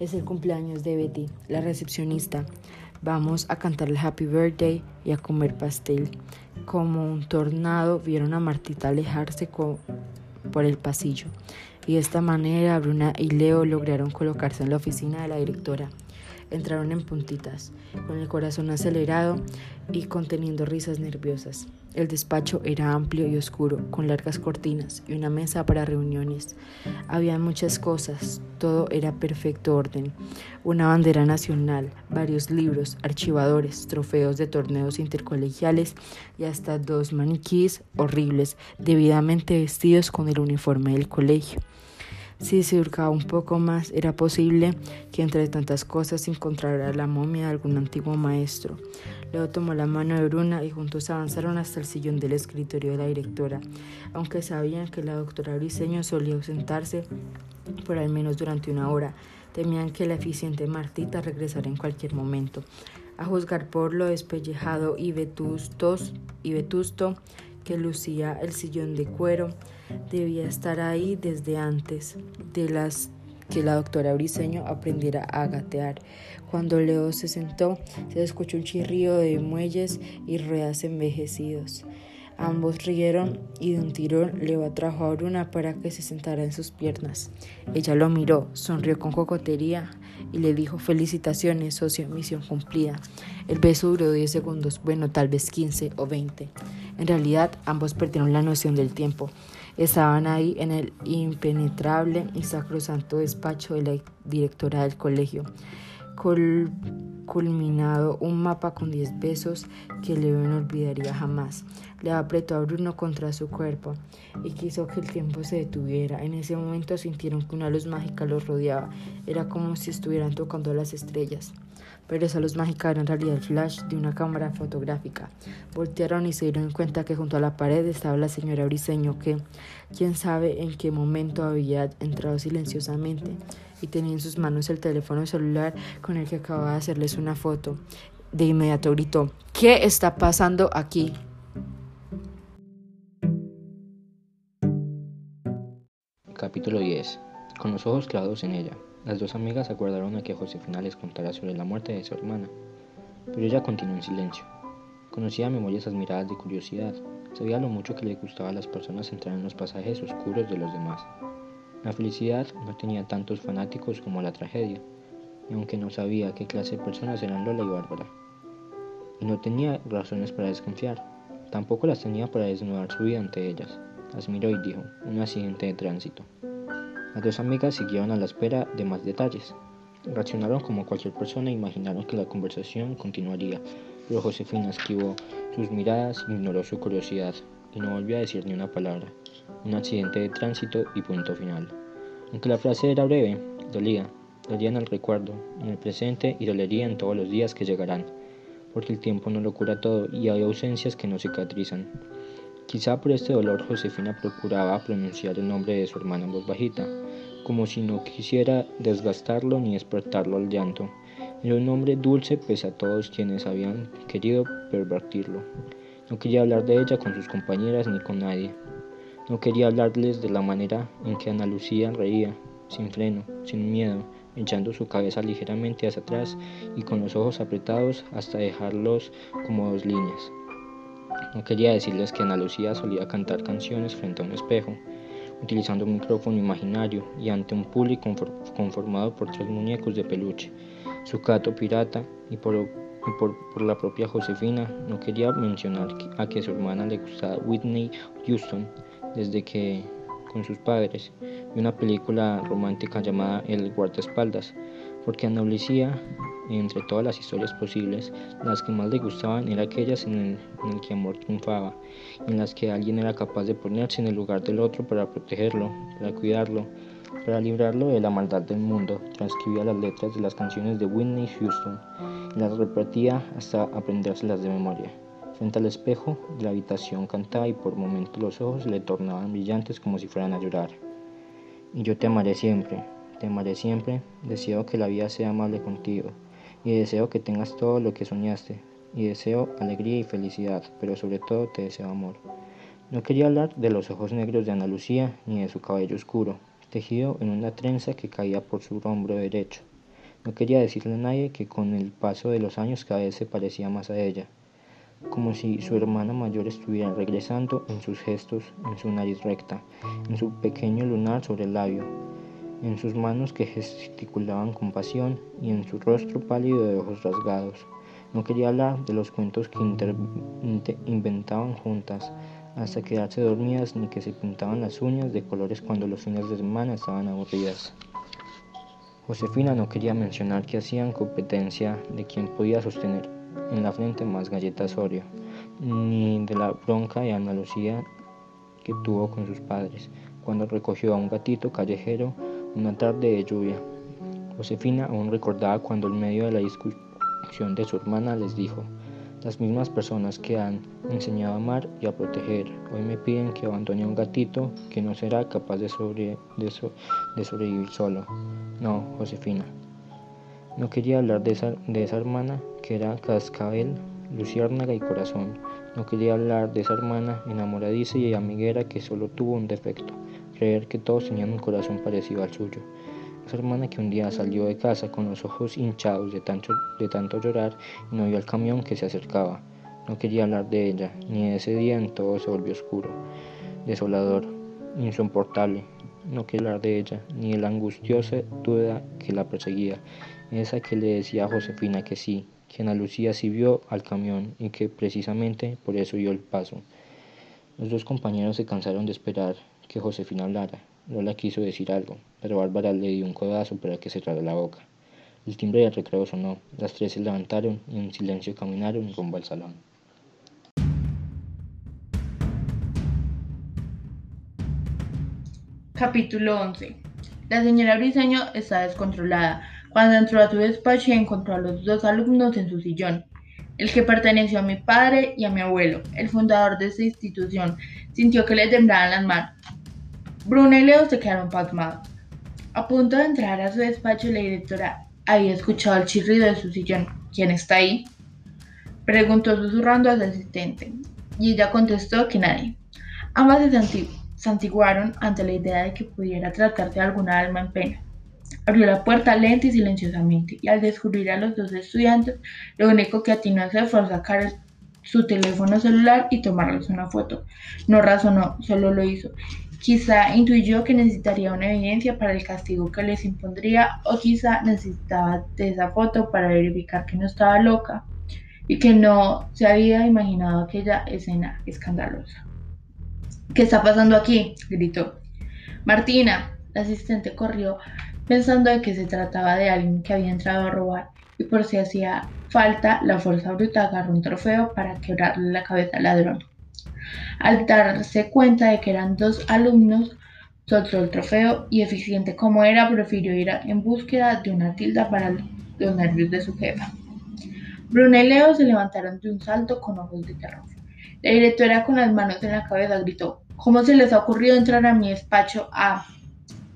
es el cumpleaños de Betty, la recepcionista. Vamos a cantar el Happy Birthday y a comer pastel. Como un tornado vieron a Martita alejarse por el pasillo y de esta manera Bruna y Leo lograron colocarse en la oficina de la directora. Entraron en puntitas, con el corazón acelerado y conteniendo risas nerviosas. El despacho era amplio y oscuro, con largas cortinas y una mesa para reuniones. Había muchas cosas, todo era perfecto orden. Una bandera nacional, varios libros, archivadores, trofeos de torneos intercolegiales y hasta dos maniquíes horribles, debidamente vestidos con el uniforme del colegio. Si se hurgaba un poco más, era posible que entre tantas cosas encontrara la momia de algún antiguo maestro. Leo tomó la mano de Bruna y juntos avanzaron hasta el sillón del escritorio de la directora, aunque sabían que la doctora Briseño solía ausentarse por al menos durante una hora. Temían que la eficiente Martita regresara en cualquier momento. A juzgar por lo despellejado y, vetustos, y vetusto que lucía el sillón de cuero, debía estar ahí desde antes de las que la doctora Briseño aprendiera a gatear. Cuando Leo se sentó, se escuchó un chirrío de muelles y ruedas envejecidos. Ambos rieron y de un tirón Leo atrajo a Bruna para que se sentara en sus piernas. Ella lo miró, sonrió con cocotería y le dijo felicitaciones, socio, misión cumplida. El beso duró 10 segundos, bueno, tal vez 15 o 20. En realidad, ambos perdieron la noción del tiempo. Estaban ahí en el impenetrable y sacrosanto despacho de la directora del colegio, culminado un mapa con diez besos que Leo no olvidaría jamás. Le apretó a Bruno contra su cuerpo y quiso que el tiempo se detuviera. En ese momento sintieron que una luz mágica los rodeaba. Era como si estuvieran tocando las estrellas pero esa luz mágica era en realidad el flash de una cámara fotográfica. Voltearon y se dieron cuenta que junto a la pared estaba la señora Briseño que, quién sabe en qué momento había entrado silenciosamente y tenía en sus manos el teléfono celular con el que acababa de hacerles una foto. De inmediato gritó, ¿qué está pasando aquí? Capítulo 10. Con los ojos clavados en ella. Las dos amigas acordaron a que Josefina les contara sobre la muerte de su hermana, pero ella continuó en silencio. Conocía a memoria esas miradas de curiosidad, sabía lo mucho que le gustaba a las personas entrar en los pasajes oscuros de los demás. La felicidad no tenía tantos fanáticos como la tragedia, y aunque no sabía qué clase de personas eran Lola y Bárbara, y no tenía razones para desconfiar, tampoco las tenía para desnudar su vida ante ellas. Las miró y dijo, un accidente de tránsito. Las dos amigas siguieron a la espera de más detalles. Reaccionaron como cualquier persona e imaginaron que la conversación continuaría, pero Josefina esquivó sus miradas, ignoró su curiosidad y no volvió a decir ni una palabra. Un accidente de tránsito y punto final. Aunque la frase era breve, dolía, dolía en el recuerdo, en el presente y dolería en todos los días que llegarán, porque el tiempo no lo cura todo y hay ausencias que no cicatrizan. Quizá por este dolor Josefina procuraba pronunciar el nombre de su hermana en voz bajita, como si no quisiera desgastarlo ni despertarlo al llanto. Era un nombre dulce pese a todos quienes habían querido pervertirlo. No quería hablar de ella con sus compañeras ni con nadie. No quería hablarles de la manera en que Ana Lucía reía, sin freno, sin miedo, echando su cabeza ligeramente hacia atrás y con los ojos apretados hasta dejarlos como dos líneas. No quería decirles que Ana Lucía solía cantar canciones frente a un espejo, utilizando un micrófono imaginario y ante un público conformado por tres muñecos de peluche, su gato pirata y por, la propia Josefina. No quería mencionar a que su hermana le gustaba Whitney Houston desde que con sus padres y una película romántica llamada El guardaespaldas, porque Ana Lucía entre todas las historias posibles, las que más le gustaban eran aquellas en el, que amor triunfaba, en las que alguien era capaz de ponerse en el lugar del otro para protegerlo, para cuidarlo, para librarlo de la maldad del mundo. Transcribía las letras de las canciones de Whitney Houston y las repetía hasta aprendérselas de memoria. Frente al espejo de la habitación cantaba y por momentos los ojos le tornaban brillantes como si fueran a llorar. Y yo te amaré siempre, te amaré siempre, deseo que la vida sea amable contigo y deseo que tengas todo lo que soñaste, y deseo alegría y felicidad, pero sobre todo te deseo amor. No quería hablar de los ojos negros de Ana Lucía ni de su cabello oscuro, tejido en una trenza que caía por su hombro derecho. No quería decirle a nadie que con el paso de los años cada vez se parecía más a ella, como si su hermana mayor estuviera regresando en sus gestos, en su nariz recta, en su pequeño lunar sobre el labio, en sus manos que gesticulaban con pasión y en su rostro pálido de ojos rasgados. No quería hablar de los cuentos que inventaban juntas hasta quedarse dormidas ni que se pintaban las uñas de colores cuando los fines de semana estaban aburridas. Josefina no quería mencionar que hacían competencia de quien podía sostener en la frente más galletas Oreo, ni de la bronca de Ana que tuvo con sus padres cuando recogió a un gatito callejero una tarde de lluvia. Josefina aún recordaba cuando en medio de la discusión de su hermana les dijo, las mismas personas que han enseñado a amar y a proteger, hoy me piden que abandone a un gatito que no será capaz de, sobrevivir solo. No, Josefina. No quería hablar de esa, de esa hermana que era cascabel, luciérnaga y corazón. No quería hablar de esa hermana enamoradiza y amiguera que solo tuvo un defecto, creer que todos tenían un corazón parecido al suyo. Esa hermana que un día salió de casa con los ojos hinchados de tanto, llorar y no vio al camión que se acercaba. No quería hablar de ella, ni de ese día en todo se volvió oscuro, desolador, insoportable. No quería hablar de ella, ni de la angustiosa duda que la perseguía, esa que le decía a Josefina que sí, que Ana Lucía sí vio al camión y que precisamente por eso dio el paso. Los dos compañeros se cansaron de esperar que Josefina hablara. Lola quiso decir algo, pero Bárbara le dio un codazo para que cerrara la boca. El timbre del recreo sonó, las tres se levantaron y en silencio caminaron rumbo al salón. Capítulo 11 La señora Briseño está descontrolada cuando entró a su despacho y encontró a los dos alumnos en su sillón, el que perteneció a mi padre y a mi abuelo, el fundador de esta institución, sintió que le temblaban las manos. Bruna y Leo se quedaron pasmados. A punto de entrar a su despacho, la directora había escuchado el chirrido de su sillón. ¿Quién está ahí? Preguntó susurrando a su asistente, y ella contestó que nadie. Ambas se santiguaron ante la idea de que pudiera tratarse de alguna alma en pena. Abrió la puerta lenta y silenciosamente, y al descubrir a los dos estudiantes, lo único que atinó a hacer fue sacar su teléfono celular y tomarles una foto. No razonó, solo lo hizo. Quizá intuyó que necesitaría una evidencia para el castigo que les impondría, o quizá necesitaba de esa foto para verificar que no estaba loca y que no se había imaginado aquella escena escandalosa. ¿Qué está pasando aquí? gritó. Martina, la asistente corrió pensando de que se trataba de alguien que había entrado a robar y por si hacía falta la fuerza bruta agarró un trofeo para quebrarle la cabeza al ladrón. Al darse cuenta de que eran dos alumnos, soltó el trofeo y eficiente como era, prefirió ir en búsqueda de una tilda para los nervios de su jefa. Bruna y Leo se levantaron de un salto con ojos de terror. La directora con las manos en la cabeza gritó, ¿cómo se les ha ocurrido entrar a mi despacho a,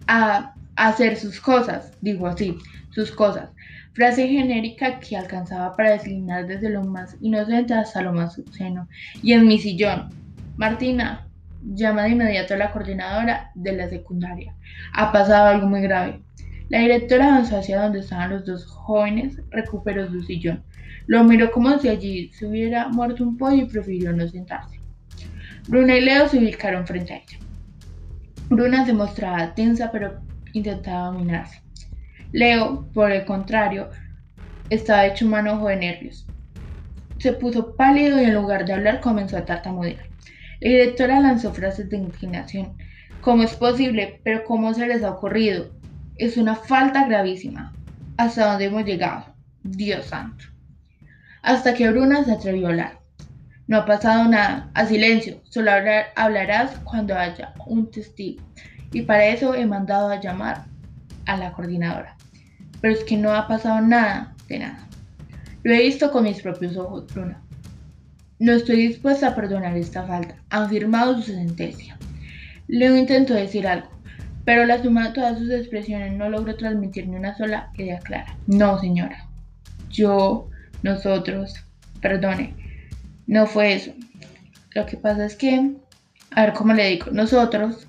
a hacer sus cosas, digo así, sus cosas. Frase genérica que alcanzaba para declinar desde lo más inocente hasta lo más obsceno. Y en mi sillón, Martina llama de inmediato a la coordinadora de la secundaria. Ha pasado algo muy grave. La directora avanzó hacia donde estaban los dos jóvenes, recuperó su sillón. Lo miró como si allí se hubiera muerto un pollo y prefirió no sentarse. Bruna y Leo se ubicaron frente a ella. Bruna se mostraba tensa pero intentaba dominarse. Leo, por el contrario, estaba hecho un manojo de nervios. Se puso pálido y en lugar de hablar comenzó a tartamudear. La directora lanzó frases de inclinación. ¿Cómo es posible? ¿Pero cómo se les ha ocurrido? Es una falta gravísima. ¿Hasta dónde hemos llegado? Dios santo. Hasta que Bruna se atrevió a hablar. No ha pasado nada. A silencio. Solo hablarás cuando haya un testigo y para eso he mandado a llamar a la coordinadora. Pero es que no ha pasado nada de nada. Lo he visto con mis propios ojos, Bruna. No estoy dispuesta a perdonar esta falta. Han firmado su sentencia. Leo intentó decir algo, pero la suma de todas sus expresiones no logró transmitir ni una sola idea clara. No, señora. Yo, nosotros, perdone, no fue eso. Lo que pasa es que, a ver cómo le digo, nosotros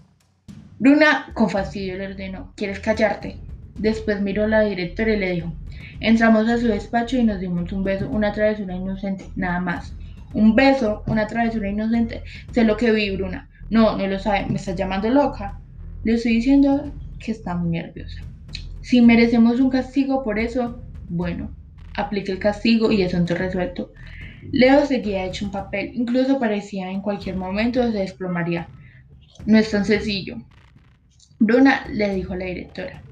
Bruna con fastidio le ordenó, ¿quieres callarte? Después miró a la directora y le dijo, entramos a su despacho y nos dimos un beso, una travesura inocente, nada más. Un beso, una travesura inocente, sé lo que vi, Bruna. No, no lo sabe, me está llamando loca. Le estoy diciendo que está muy nerviosa. Si merecemos un castigo por eso, bueno, aplique el castigo y asunto resuelto. Leo seguía hecho un papel, incluso parecía en cualquier momento se desplomaría. No es tan sencillo. Bruna le dijo a la directora,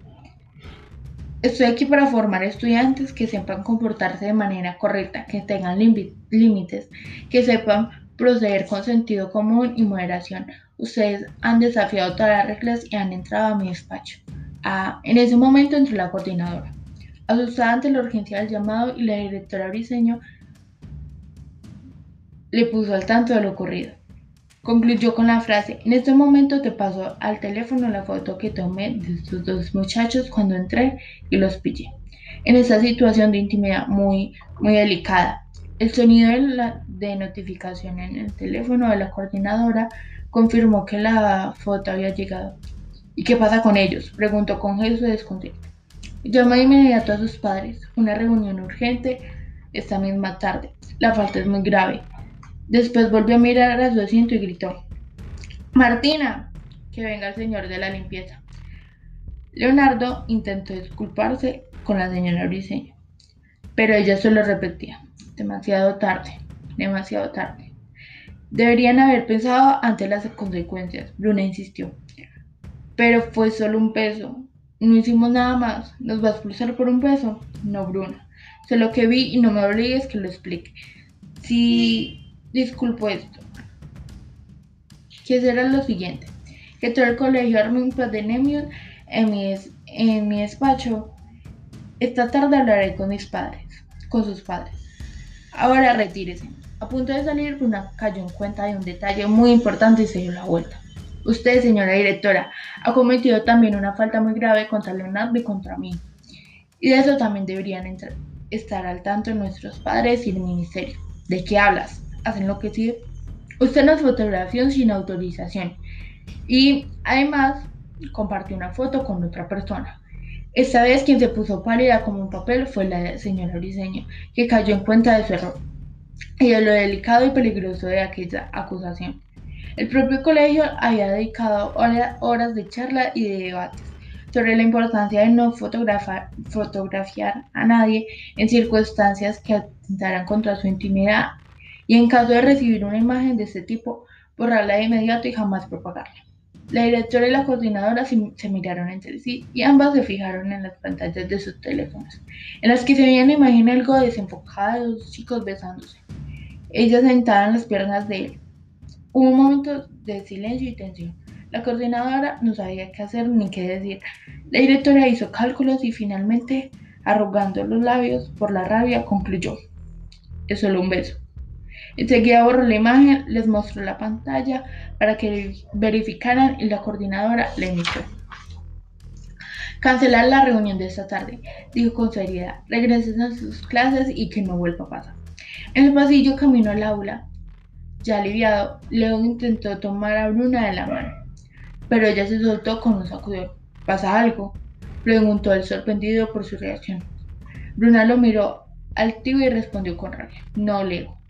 estoy aquí para formar estudiantes que sepan comportarse de manera correcta, que tengan límites, que sepan proceder con sentido común y moderación. Ustedes han desafiado todas las reglas y han entrado a mi despacho. en ese momento entró la coordinadora. Asustada ante la urgencia del llamado y la directora Briseño le puso al tanto de lo ocurrido. Concluyó con la frase, en este momento te paso al teléfono la foto que tomé de estos dos muchachos cuando entré y los pillé. En esta situación de intimidad muy, muy delicada, el sonido de, de notificación en el teléfono de la coordinadora confirmó que la foto había llegado. ¿Y qué pasa con ellos? Preguntó con gesto de descontento. Llamó de inmediato a sus padres. Una reunión urgente esta misma tarde. La falta es muy grave. Después volvió a mirar a su asiento y gritó, Martina, que venga el señor de la limpieza. Leonardo intentó disculparse con la señora Briseño, pero ella solo repetía, demasiado tarde, demasiado tarde. Deberían haber pensado ante las consecuencias, Bruna insistió. Pero fue solo un peso. No hicimos nada más. ¿Nos va a expulsar por un peso? No, Bruna. Sé lo que vi y no me obligues que lo explique. Si disculpo esto. Que será lo siguiente, que todo el colegio arme un Nemios en mi, en mi despacho. Esta tarde hablaré con mis padres, con sus padres. Ahora retírese. A punto de salir, Bruna cayó en cuenta de un detalle muy importante y se dio la vuelta. Usted, señora directora, ha cometido también una falta muy grave contra Leonardo y contra mí. Y de eso también deberían estar al tanto nuestros padres y el ministerio. ¿De qué hablas? Hacen lo que sí. Usted nos fotografió sin autorización y además compartió una foto con otra persona. Esta vez quien se puso pálida como un papel fue la señora Briseño, que cayó en cuenta de su error y de lo delicado y peligroso de aquella acusación. El propio colegio había dedicado horas de charla y de debates sobre la importancia de no fotografiar a nadie en circunstancias que atentaran contra su intimidad y en caso de recibir una imagen de este tipo, borrarla de inmediato y jamás propagarla. La directora y la coordinadora se, miraron entre sí y ambas se fijaron en las pantallas de sus teléfonos, en las que se veía una imagen algo desenfocada de dos chicos besándose. Ella sentada en las piernas de él. Hubo un momento de silencio y tensión. La coordinadora no sabía qué hacer ni qué decir. La directora hizo cálculos y finalmente, arrugando los labios por la rabia, concluyó. Es solo un beso. Enseguida borró la imagen, les mostró la pantalla para que verificaran y la coordinadora la emitió. Cancelar la reunión de esta tarde, dijo con seriedad. Regresen a sus clases y que no vuelva a pasar. En el pasillo camino al aula. Ya aliviado, Leo intentó tomar a Bruna de la mano, pero ella se soltó con un sacudón. ¿Pasa algo? preguntó él sorprendido por su reacción. Bruna lo miró altivo y respondió con rabia. No, Leo.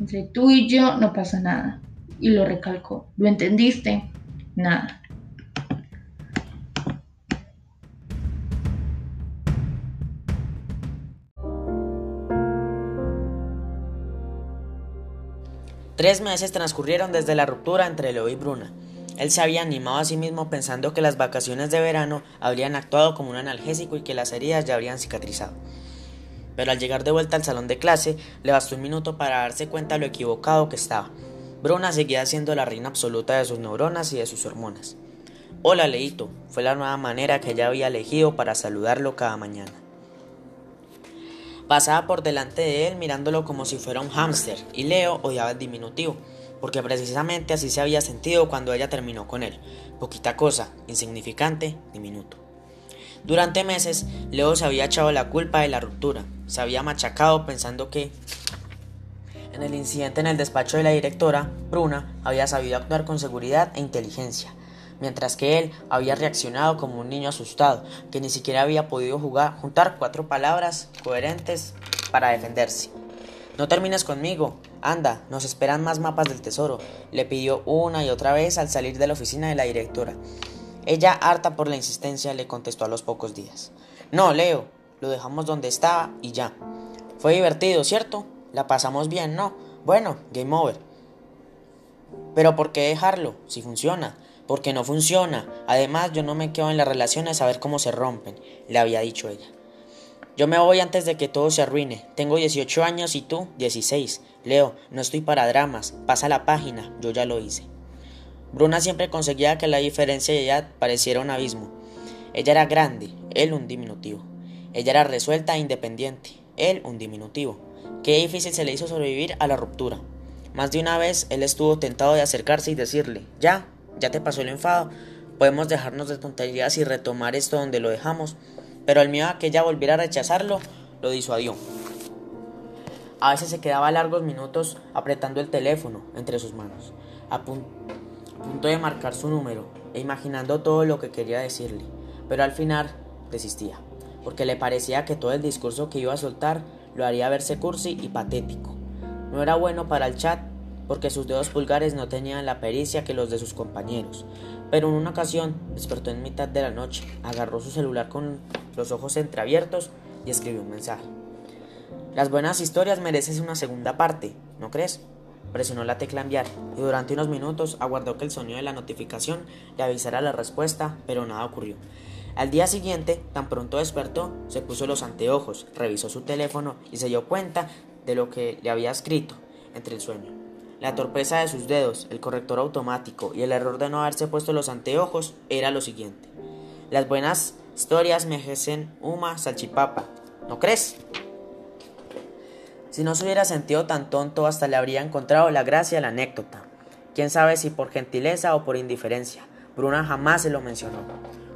Entre tú y yo no pasa nada. Y lo recalcó. ¿Lo entendiste? Nada. Tres meses transcurrieron desde la ruptura entre Leo y Bruna. Él se había animado a sí mismo pensando que las vacaciones de verano habrían actuado como un analgésico y que las heridas ya habrían cicatrizado pero al llegar de vuelta al salón de clase le bastó un minuto para darse cuenta de lo equivocado que estaba. Bruna seguía siendo la reina absoluta de sus neuronas y de sus hormonas. Hola, Leito, fue la nueva manera que ella había elegido para saludarlo cada mañana. Pasaba por delante de él mirándolo como si fuera un hámster, y Leo odiaba el diminutivo, porque precisamente así se había sentido cuando ella terminó con él. Poquita cosa, insignificante, diminuto. Durante meses, Leo se había echado la culpa de la ruptura, se había machacado pensando que en el incidente en el despacho de la directora, Bruna había sabido actuar con seguridad e inteligencia, mientras que él había reaccionado como un niño asustado, que ni siquiera había podido jugar, juntar cuatro palabras coherentes para defenderse. No termines conmigo, anda, nos esperan más mapas del tesoro, le pidió una y otra vez al salir de la oficina de la directora. Ella, harta por la insistencia, le contestó a los pocos días. No, Leo, lo dejamos donde estaba y ya. Fue divertido, ¿cierto? La pasamos bien, ¿no? Bueno, game over. Pero ¿por qué dejarlo? Si funciona. Porque no funciona. Además, yo no me quedo en las relaciones a ver cómo se rompen, le había dicho ella. Yo me voy antes de que todo se arruine. Tengo 18 años y tú 16. Leo, no estoy para dramas. Pasa la página, yo ya lo hice. Bruna siempre conseguía que la diferencia de edad pareciera un abismo. Ella era grande, él un diminutivo. Ella era resuelta e independiente, él un diminutivo. Qué difícil se le hizo sobrevivir a la ruptura. Más de una vez él estuvo tentado de acercarse y decirle, ya, ya te pasó el enfado, podemos dejarnos de tonterías y retomar esto donde lo dejamos, pero el miedo a que ella volviera a rechazarlo lo disuadió. A veces se quedaba largos minutos apretando el teléfono entre sus manos, punto de marcar su número e imaginando todo lo que quería decirle, pero al final desistía, porque le parecía que todo el discurso que iba a soltar lo haría verse cursi y patético. No era bueno para el chat porque sus dedos pulgares no tenían la pericia que los de sus compañeros, pero en una ocasión despertó en mitad de la noche, agarró su celular con los ojos entreabiertos y escribió un mensaje. Las buenas historias merecen una segunda parte, ¿no crees? Presionó la tecla enviar y durante unos minutos aguardó que el sonido de la notificación le avisara la respuesta, pero nada ocurrió. Al día siguiente, tan pronto despertó, se puso los anteojos, revisó su teléfono y se dio cuenta de lo que le había escrito entre el sueño. La torpeza de sus dedos, el corrector automático y el error de no haberse puesto los anteojos era lo siguiente. Las buenas historias me merecen una salchipapa, ¿no crees? Si no se hubiera sentido tan tonto, hasta le habría encontrado la gracia a la anécdota. Quién sabe si por gentileza o por indiferencia. Bruna jamás se lo mencionó.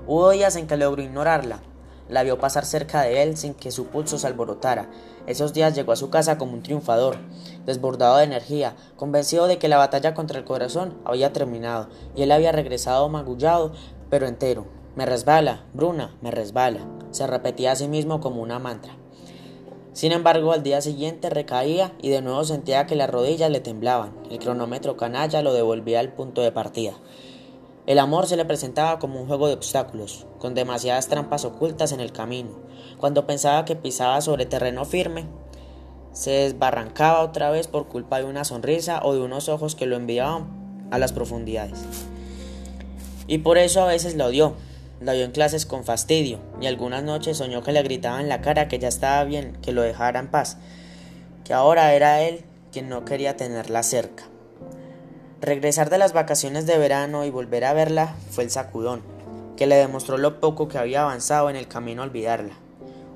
Hubo días en que logró ignorarla. La vio pasar cerca de él sin que su pulso se alborotara. Esos días llegó a su casa como un triunfador, desbordado de energía, convencido de que la batalla contra el corazón había terminado y él había regresado magullado, pero entero. Me resbala, Bruna, me resbala. Se repetía a sí mismo como una mantra. Sin embargo, al día siguiente recaía y de nuevo sentía que las rodillas le temblaban. El cronómetro canalla lo devolvía al punto de partida. El amor se le presentaba como un juego de obstáculos, con demasiadas trampas ocultas en el camino. Cuando pensaba que pisaba sobre terreno firme, se desbarrancaba otra vez por culpa de una sonrisa o de unos ojos que lo enviaban a las profundidades. Y por eso a veces lo odió, la vio en clases con fastidio y algunas noches soñó que le gritaba en la cara que ya estaba bien, que lo dejara en paz, que ahora era él quien no quería tenerla cerca. Regresar de las vacaciones de verano y volver a verla fue el sacudón, que le demostró lo poco que había avanzado en el camino a olvidarla.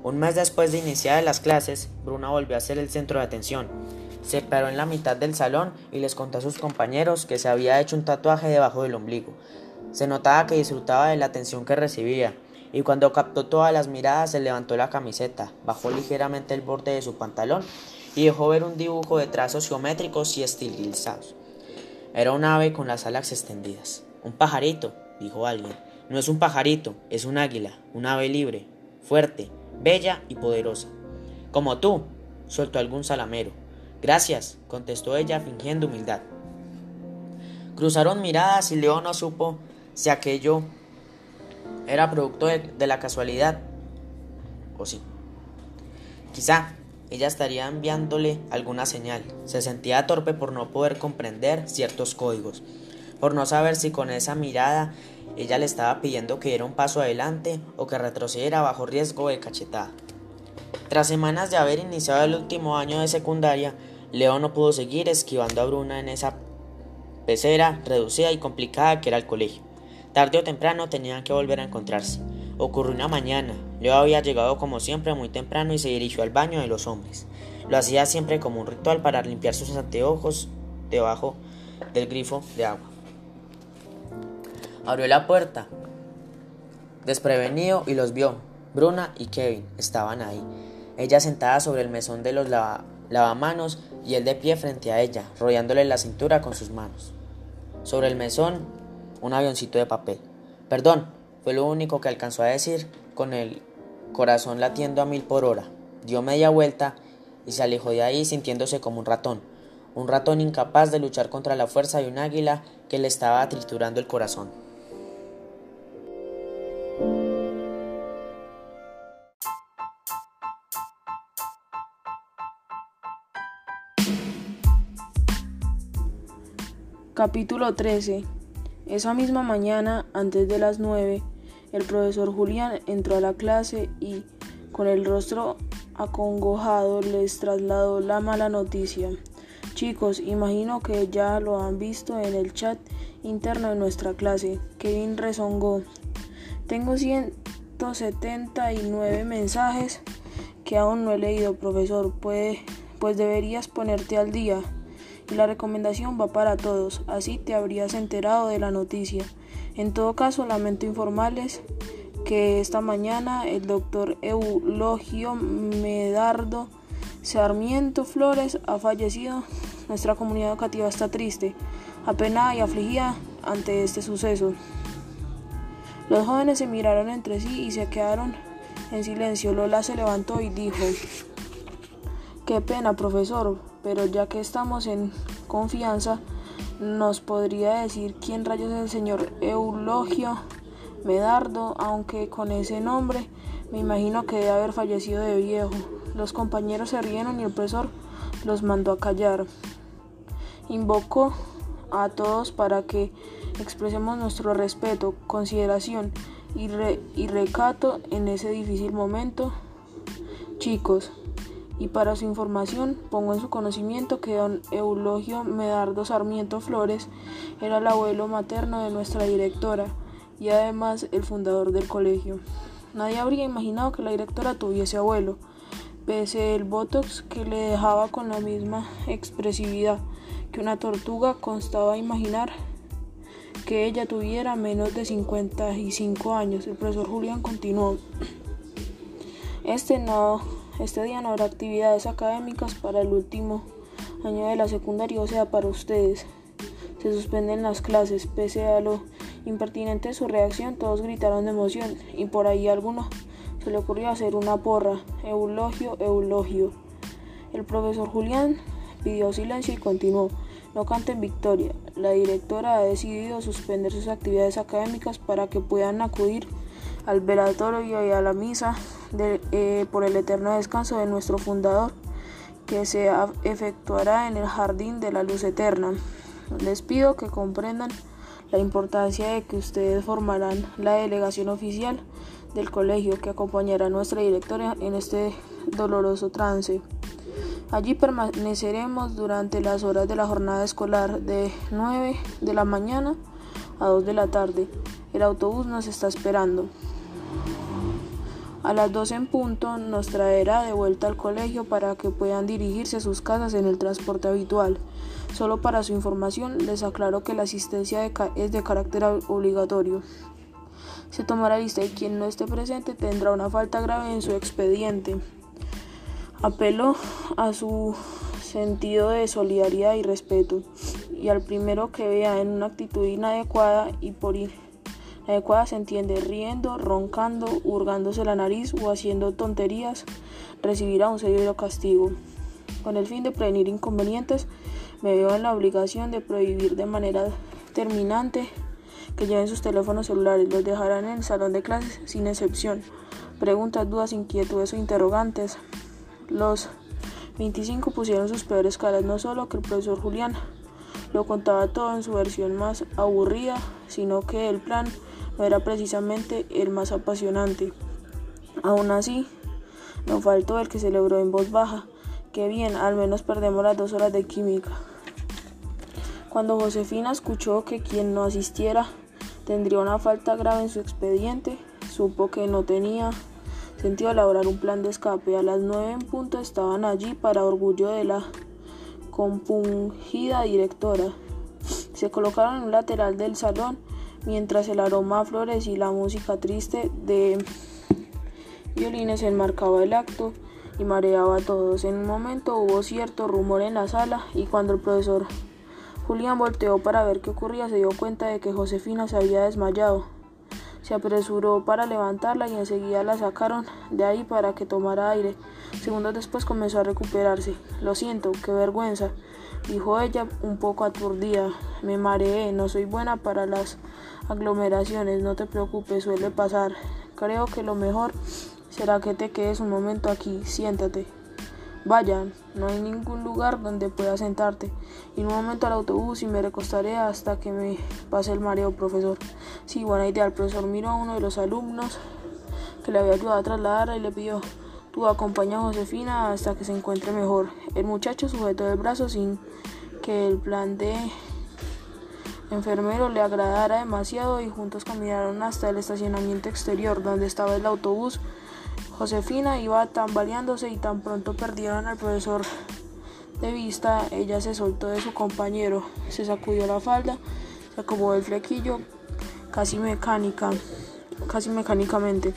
Un mes después de iniciar las clases, Bruna volvió a ser el centro de atención. Se paró en la mitad del salón y les contó a sus compañeros que se había hecho un tatuaje debajo del ombligo, se notaba que disfrutaba de la atención que recibía, y cuando captó todas las miradas se levantó la camiseta, bajó ligeramente el borde de su pantalón y dejó ver un dibujo de trazos geométricos y estilizados. Era un ave con las alas extendidas. Un pajarito, dijo alguien. No es un pajarito, es un águila, un ave libre, fuerte, bella y poderosa. Como tú, soltó algún salamero. Gracias, contestó ella fingiendo humildad. Cruzaron miradas y Leo no supo si aquello era producto de, la casualidad o sí. Quizá ella estaría enviándole alguna señal. Se sentía torpe por no poder comprender ciertos códigos, por no saber si con esa mirada ella le estaba pidiendo que diera un paso adelante o que retrocediera bajo riesgo de cachetada. Tras semanas de haber iniciado el último año de secundaria, Leo no pudo seguir esquivando a Bruna en esa pecera reducida y complicada que era el colegio. Tarde o temprano tenían que volver a encontrarse. Ocurrió una mañana. Leo había llegado como siempre muy temprano y se dirigió al baño de los hombres. Lo hacía siempre como un ritual para limpiar sus anteojos debajo del grifo de agua. Abrió la puerta, desprevenido, y los vio. Bruna y Kevin estaban ahí. Ella sentada sobre el mesón de los lavamanos y él de pie frente a ella, rodeándole la cintura con sus manos. Sobre el mesón un avioncito de papel. Perdón, fue lo único que alcanzó a decir con el corazón latiendo a mil por hora. Dio media vuelta y se alejó de ahí sintiéndose como un ratón, un ratón incapaz de luchar contra la fuerza de un águila que le estaba triturando el corazón. Capítulo 13 esa misma mañana, antes de las nueve, el profesor Julián entró a la clase y, con el rostro acongojado, les trasladó la mala noticia. Chicos, imagino que ya lo han visto en el chat interno de nuestra clase. Kevin rezongó. Tengo 179 mensajes que aún no he leído, profesor. Pues deberías ponerte al día. La recomendación va para todos, así te habrías enterado de la noticia. En todo caso, lamento informarles que esta mañana el doctor Eulogio Medardo Sarmiento Flores ha fallecido. Nuestra comunidad educativa está triste, apenada y afligida ante este suceso. Los jóvenes se miraron entre sí y se quedaron en silencio. Lola se levantó y dijo, Qué pena, profesor, pero ya que estamos en confianza, ¿nos podría decir quién rayos es el señor Eulogio Medardo? Aunque con ese nombre me imagino que debe haber fallecido de viejo. Los compañeros se rieron y el profesor los mandó a callar. Invocó a todos para que expresemos nuestro respeto, consideración y, y recato en ese difícil momento. Chicos, y para su información pongo en su conocimiento que don Eulogio Medardo Sarmiento Flores era el abuelo materno de nuestra directora y además el fundador del colegio. Nadie habría imaginado que la directora tuviese abuelo, pese el botox que le dejaba con la misma expresividad que una tortuga constaba imaginar que ella tuviera menos de 55 años. El profesor Julián continuó. Este, no, este día no habrá actividades académicas para el último año de la secundaria, o sea, para ustedes. Se suspenden las clases, pese a lo impertinente de su reacción, todos gritaron de emoción y por ahí alguno se le ocurrió hacer una porra. Eulogio, eulogio. El profesor Julián pidió silencio y continuó. No canten victoria. La directora ha decidido suspender sus actividades académicas para que puedan acudir al velatorio y a la misa eh, por el eterno descanso de nuestro fundador, que se efectuará en el jardín de la luz eterna. Les pido que comprendan la importancia de que ustedes formarán la delegación oficial del colegio que acompañará a nuestra directora en este doloroso trance. Allí permaneceremos durante las horas de la jornada escolar de 9 de la mañana a 2 de la tarde. El autobús nos está esperando. A las 12 en punto nos traerá de vuelta al colegio para que puedan dirigirse a sus casas en el transporte habitual. Solo para su información les aclaro que la asistencia es de carácter obligatorio. Se tomará lista y quien no esté presente tendrá una falta grave en su expediente. Apelo a su sentido de solidaridad y respeto, y al primero que vea en una actitud inadecuada y por inadecuada se entiende riendo, roncando, hurgándose la nariz o haciendo tonterías, recibirá un severo castigo. Con el fin de prevenir inconvenientes, me veo en la obligación de prohibir de manera terminante que lleven sus teléfonos celulares, los dejarán en el salón de clases sin excepción. Preguntas, dudas, inquietudes o interrogantes. Los 25 pusieron sus peores caras, no solo que el profesor Julián lo contaba todo en su versión más aburrida, sino que el plan no era precisamente el más apasionante. Aún así, no faltó el que celebró en voz baja, que bien, al menos perdemos las dos horas de química. Cuando Josefina escuchó que quien no asistiera tendría una falta grave en su expediente, supo que no tenía sentido elaborar un plan de escape. A las nueve en punto estaban allí para orgullo de la compungida directora. Se colocaron en un lateral del salón mientras el aroma a flores y la música triste de violines enmarcaba el acto y mareaba a todos. En un momento hubo cierto rumor en la sala y cuando el profesor Julián volteó para ver qué ocurría se dio cuenta de que Josefina se había desmayado. Se apresuró para levantarla y enseguida la sacaron de ahí para que tomara aire. Segundos después comenzó a recuperarse. Lo siento, qué vergüenza, dijo ella un poco aturdida. Me mareé, no soy buena para las aglomeraciones, no te preocupes, suele pasar. Creo que lo mejor será que te quedes un momento aquí, siéntate. Vaya, no hay ningún lugar donde pueda sentarte. Y un momento al autobús y me recostaré hasta que me pase el mareo, profesor. Sí, buena idea. El profesor miró a uno de los alumnos que le había ayudado a trasladar y le pidió, tú acompaña a Josefina hasta que se encuentre mejor. El muchacho sujetó el brazo sin que el plan de enfermero le agradara demasiado y juntos caminaron hasta el estacionamiento exterior donde estaba el autobús. Josefina iba tambaleándose y tan pronto perdieron al profesor de vista, ella se soltó de su compañero, se sacudió la falda, se acomodó el flequillo casi mecánica, casi mecánicamente,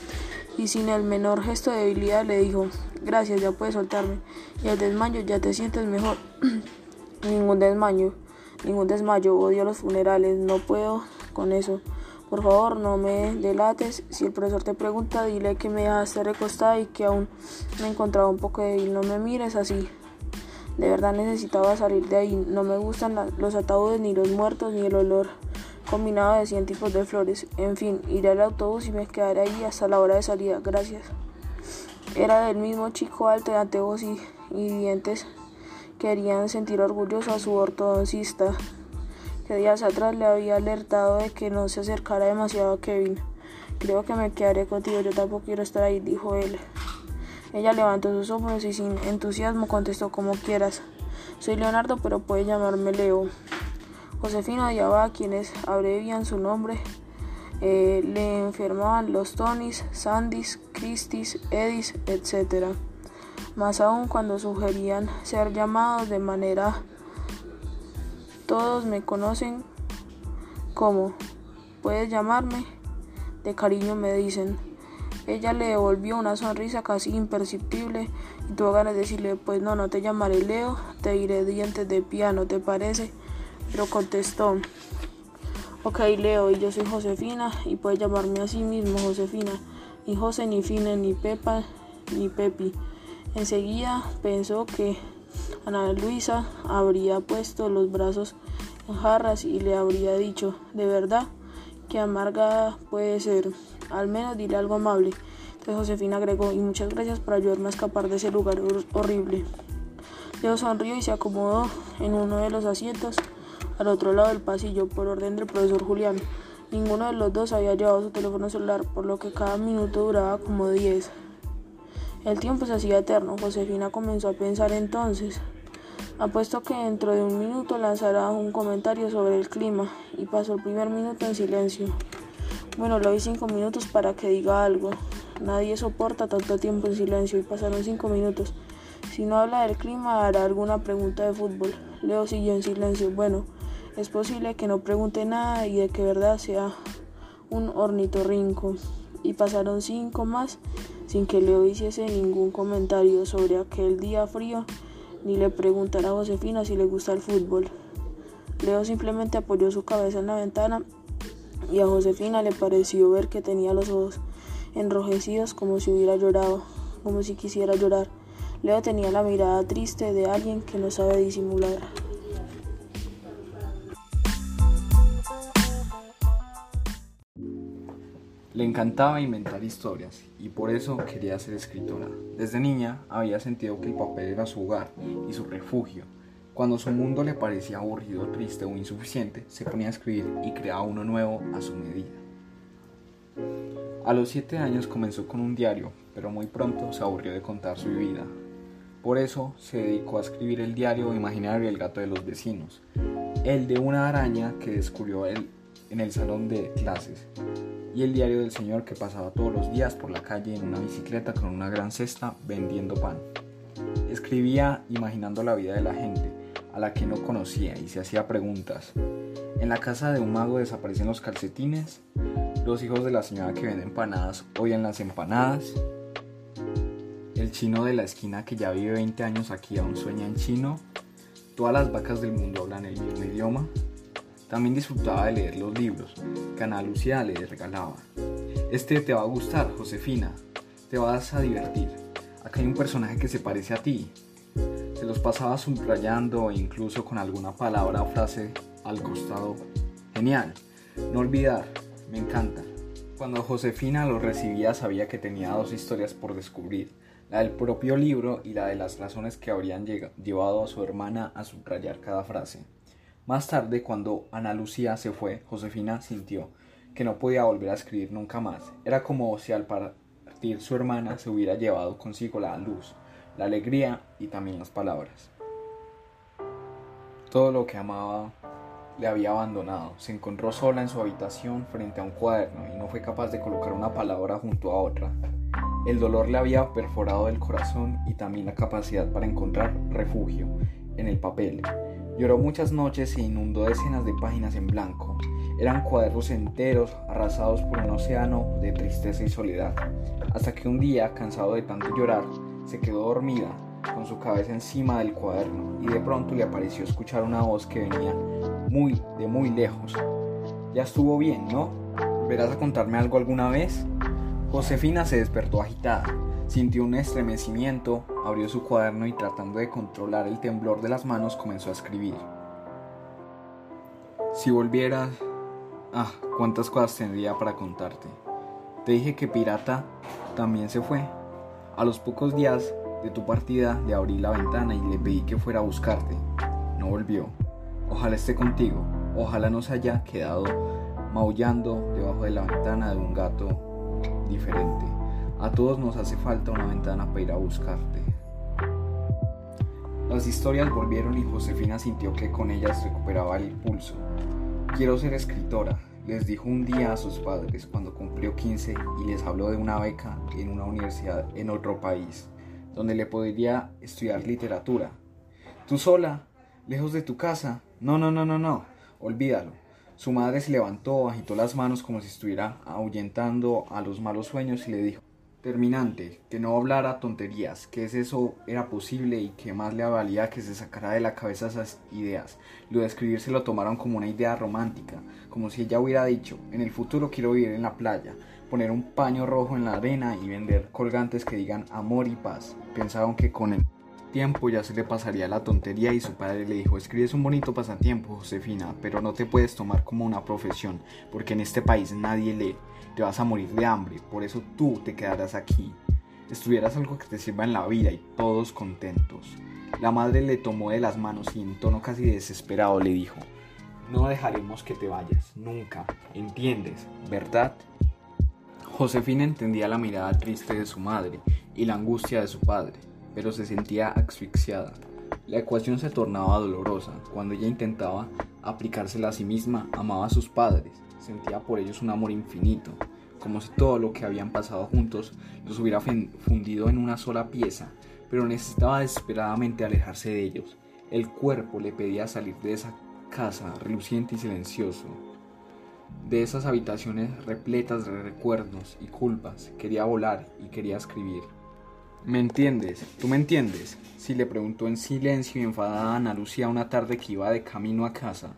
y sin el menor gesto de debilidad le dijo, gracias, ya puedes soltarme, y el desmayo ya te sientes mejor. ningún desmayo, ningún desmayo, odio los funerales, no puedo con eso. Por favor, no me delates. Si el profesor te pregunta, dile que me dejaste recostada y que aún me encontraba un poco débil. No me mires así. De verdad necesitaba salir de ahí. No me gustan los ataúdes, ni los muertos, ni el olor combinado de 100 tipos de flores. En fin, iré al autobús y me quedaré ahí hasta la hora de salida. Gracias. Era del mismo chico alto de anteojos y, y dientes. Querían sentir orgulloso a su ortodoncista, que días atrás le había alertado de que no se acercara demasiado a Kevin. Creo que me quedaré contigo, yo tampoco quiero estar ahí, dijo él. Ella levantó sus hombros y sin entusiasmo contestó como quieras. Soy Leonardo, pero puede llamarme Leo. Josefina a quienes abrevian su nombre. Eh, le enfermaban los Tonys, Sandys, Christis, Edis, etc. Más aún cuando sugerían ser llamados de manera... Todos me conocen como... Puedes llamarme. De cariño me dicen. Ella le devolvió una sonrisa casi imperceptible y tuvo ganas de decirle, pues no, no te llamaré Leo, te diré dientes de piano, ¿te parece? Pero contestó, ok Leo, y yo soy Josefina y puedes llamarme a sí mismo Josefina, ni José, ni Fine, ni Pepa, ni Pepi. Enseguida pensó que Ana Luisa habría puesto los brazos en jarras y le habría dicho, de verdad, que amarga puede ser. Al menos dile algo amable. Entonces Josefina agregó, y muchas gracias por ayudarme a escapar de ese lugar horrible. Leo sonrió y se acomodó en uno de los asientos al otro lado del pasillo por orden del profesor Julián. Ninguno de los dos había llevado su teléfono celular, por lo que cada minuto duraba como 10. El tiempo se hacía eterno. Josefina comenzó a pensar entonces. Apuesto que dentro de un minuto lanzará un comentario sobre el clima y pasó el primer minuto en silencio. Bueno, le doy cinco minutos para que diga algo. Nadie soporta tanto tiempo en silencio y pasaron cinco minutos. Si no habla del clima, hará alguna pregunta de fútbol. Leo siguió en silencio. Bueno, es posible que no pregunte nada y de que verdad sea un ornitorrinco. Y pasaron cinco más sin que Leo hiciese ningún comentario sobre aquel día frío ni le preguntara a Josefina si le gusta el fútbol. Leo simplemente apoyó su cabeza en la ventana y a Josefina le pareció ver que tenía los ojos enrojecidos como si hubiera llorado, como si quisiera llorar. Leo tenía la mirada triste de alguien que no sabe disimular. Le encantaba inventar historias y por eso quería ser escritora. Desde niña había sentido que el papel era su hogar y su refugio. Cuando su mundo le parecía aburrido, triste o insuficiente, se ponía a escribir y creaba uno nuevo a su medida. A los siete años comenzó con un diario, pero muy pronto se aburrió de contar su vida. Por eso se dedicó a escribir el diario imaginario El gato de los vecinos, el de una araña que descubrió él en el salón de clases y el diario del señor que pasaba todos los días por la calle en una bicicleta con una gran cesta vendiendo pan. Escribía imaginando la vida de la gente, a la que no conocía y se hacía preguntas. En la casa de un mago desaparecen los calcetines, los hijos de la señora que vende empanadas odian las empanadas, el chino de la esquina que ya vive 20 años aquí aún sueña en chino, todas las vacas del mundo hablan el mismo idioma, también disfrutaba de leer los libros que Ana Lucía le regalaba. Este te va a gustar, Josefina. Te vas a divertir. Acá hay un personaje que se parece a ti. Se los pasaba subrayando e incluso con alguna palabra o frase al costado. Genial. No olvidar. Me encanta. Cuando Josefina lo recibía sabía que tenía dos historias por descubrir, la del propio libro y la de las razones que habrían llevado a su hermana a subrayar cada frase. Más tarde, cuando Ana Lucía se fue, Josefina sintió que no podía volver a escribir nunca más. Era como si al partir su hermana se hubiera llevado consigo la luz, la alegría y también las palabras. Todo lo que amaba le había abandonado. Se encontró sola en su habitación frente a un cuaderno y no fue capaz de colocar una palabra junto a otra. El dolor le había perforado el corazón y también la capacidad para encontrar refugio en el papel. Lloró muchas noches e inundó decenas de páginas en blanco. Eran cuadernos enteros arrasados por un océano de tristeza y soledad, hasta que un día, cansado de tanto llorar, se quedó dormida con su cabeza encima del cuaderno y de pronto le apareció escuchar una voz que venía muy de muy lejos. Ya estuvo bien, ¿no? ¿Verás a contarme algo alguna vez? Josefina se despertó agitada, sintió un estremecimiento, abrió su cuaderno y tratando de controlar el temblor de las manos comenzó a escribir. Si volvieras... Ah, cuántas cosas tendría para contarte. Te dije que Pirata también se fue. A los pocos días de tu partida le abrí la ventana y le pedí que fuera a buscarte. No volvió. Ojalá esté contigo. Ojalá no se haya quedado maullando debajo de la ventana de un gato diferente. A todos nos hace falta una ventana para ir a buscarte. Las historias volvieron y Josefina sintió que con ellas recuperaba el impulso. Quiero ser escritora, les dijo un día a sus padres cuando cumplió 15 y les habló de una beca en una universidad en otro país donde le podría estudiar literatura. Tú sola, lejos de tu casa. No, no, no, no, no. Olvídalo. Su madre se levantó, agitó las manos como si estuviera ahuyentando a los malos sueños y le dijo, terminante, que no hablara tonterías, que eso era posible y que más le valía que se sacara de la cabeza esas ideas. Lo de escribir se lo tomaron como una idea romántica, como si ella hubiera dicho, en el futuro quiero vivir en la playa, poner un paño rojo en la arena y vender colgantes que digan amor y paz. Pensaron que con el tiempo ya se le pasaría la tontería y su padre le dijo, escribes un bonito pasatiempo, Josefina, pero no te puedes tomar como una profesión, porque en este país nadie lee, te vas a morir de hambre, por eso tú te quedarás aquí. Estuvieras algo que te sirva en la vida y todos contentos. La madre le tomó de las manos y en tono casi desesperado le dijo, no dejaremos que te vayas, nunca, ¿entiendes? ¿Verdad? Josefina entendía la mirada triste de su madre y la angustia de su padre, pero se sentía asfixiada. La ecuación se tornaba dolorosa. Cuando ella intentaba aplicársela a sí misma, amaba a sus padres, sentía por ellos un amor infinito, como si todo lo que habían pasado juntos los hubiera fundido en una sola pieza, pero necesitaba desesperadamente alejarse de ellos. El cuerpo le pedía salir de esa casa reluciente y silencioso, de esas habitaciones repletas de recuerdos y culpas, quería volar y quería escribir. ¿Me entiendes? ¿Tú me entiendes? Si le preguntó en silencio y enfadada a Ana Lucía una tarde que iba de camino a casa.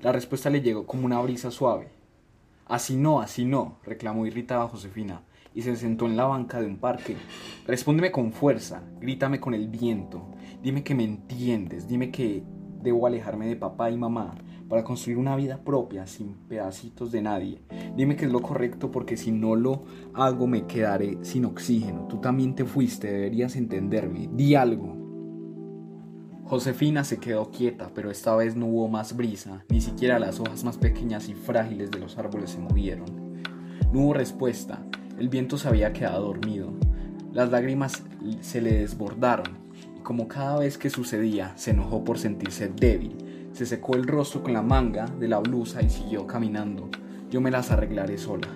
La respuesta le llegó como una brisa suave. Así no, así no, reclamó irritada Josefina, y se sentó en la banca de un parque. Respóndeme con fuerza, grítame con el viento, dime que me entiendes, dime que debo alejarme de papá y mamá, para construir una vida propia sin pedacitos de nadie. Dime que es lo correcto porque si no lo hago me quedaré sin oxígeno. Tú también te fuiste, deberías entenderme. Di algo. Josefina se quedó quieta, pero esta vez no hubo más brisa, ni siquiera las hojas más pequeñas y frágiles de los árboles se movieron. No hubo respuesta, el viento se había quedado dormido, las lágrimas se le desbordaron, y como cada vez que sucedía, se enojó por sentirse débil, se secó el rostro con la manga de la blusa y siguió caminando. Yo me las arreglaré sola.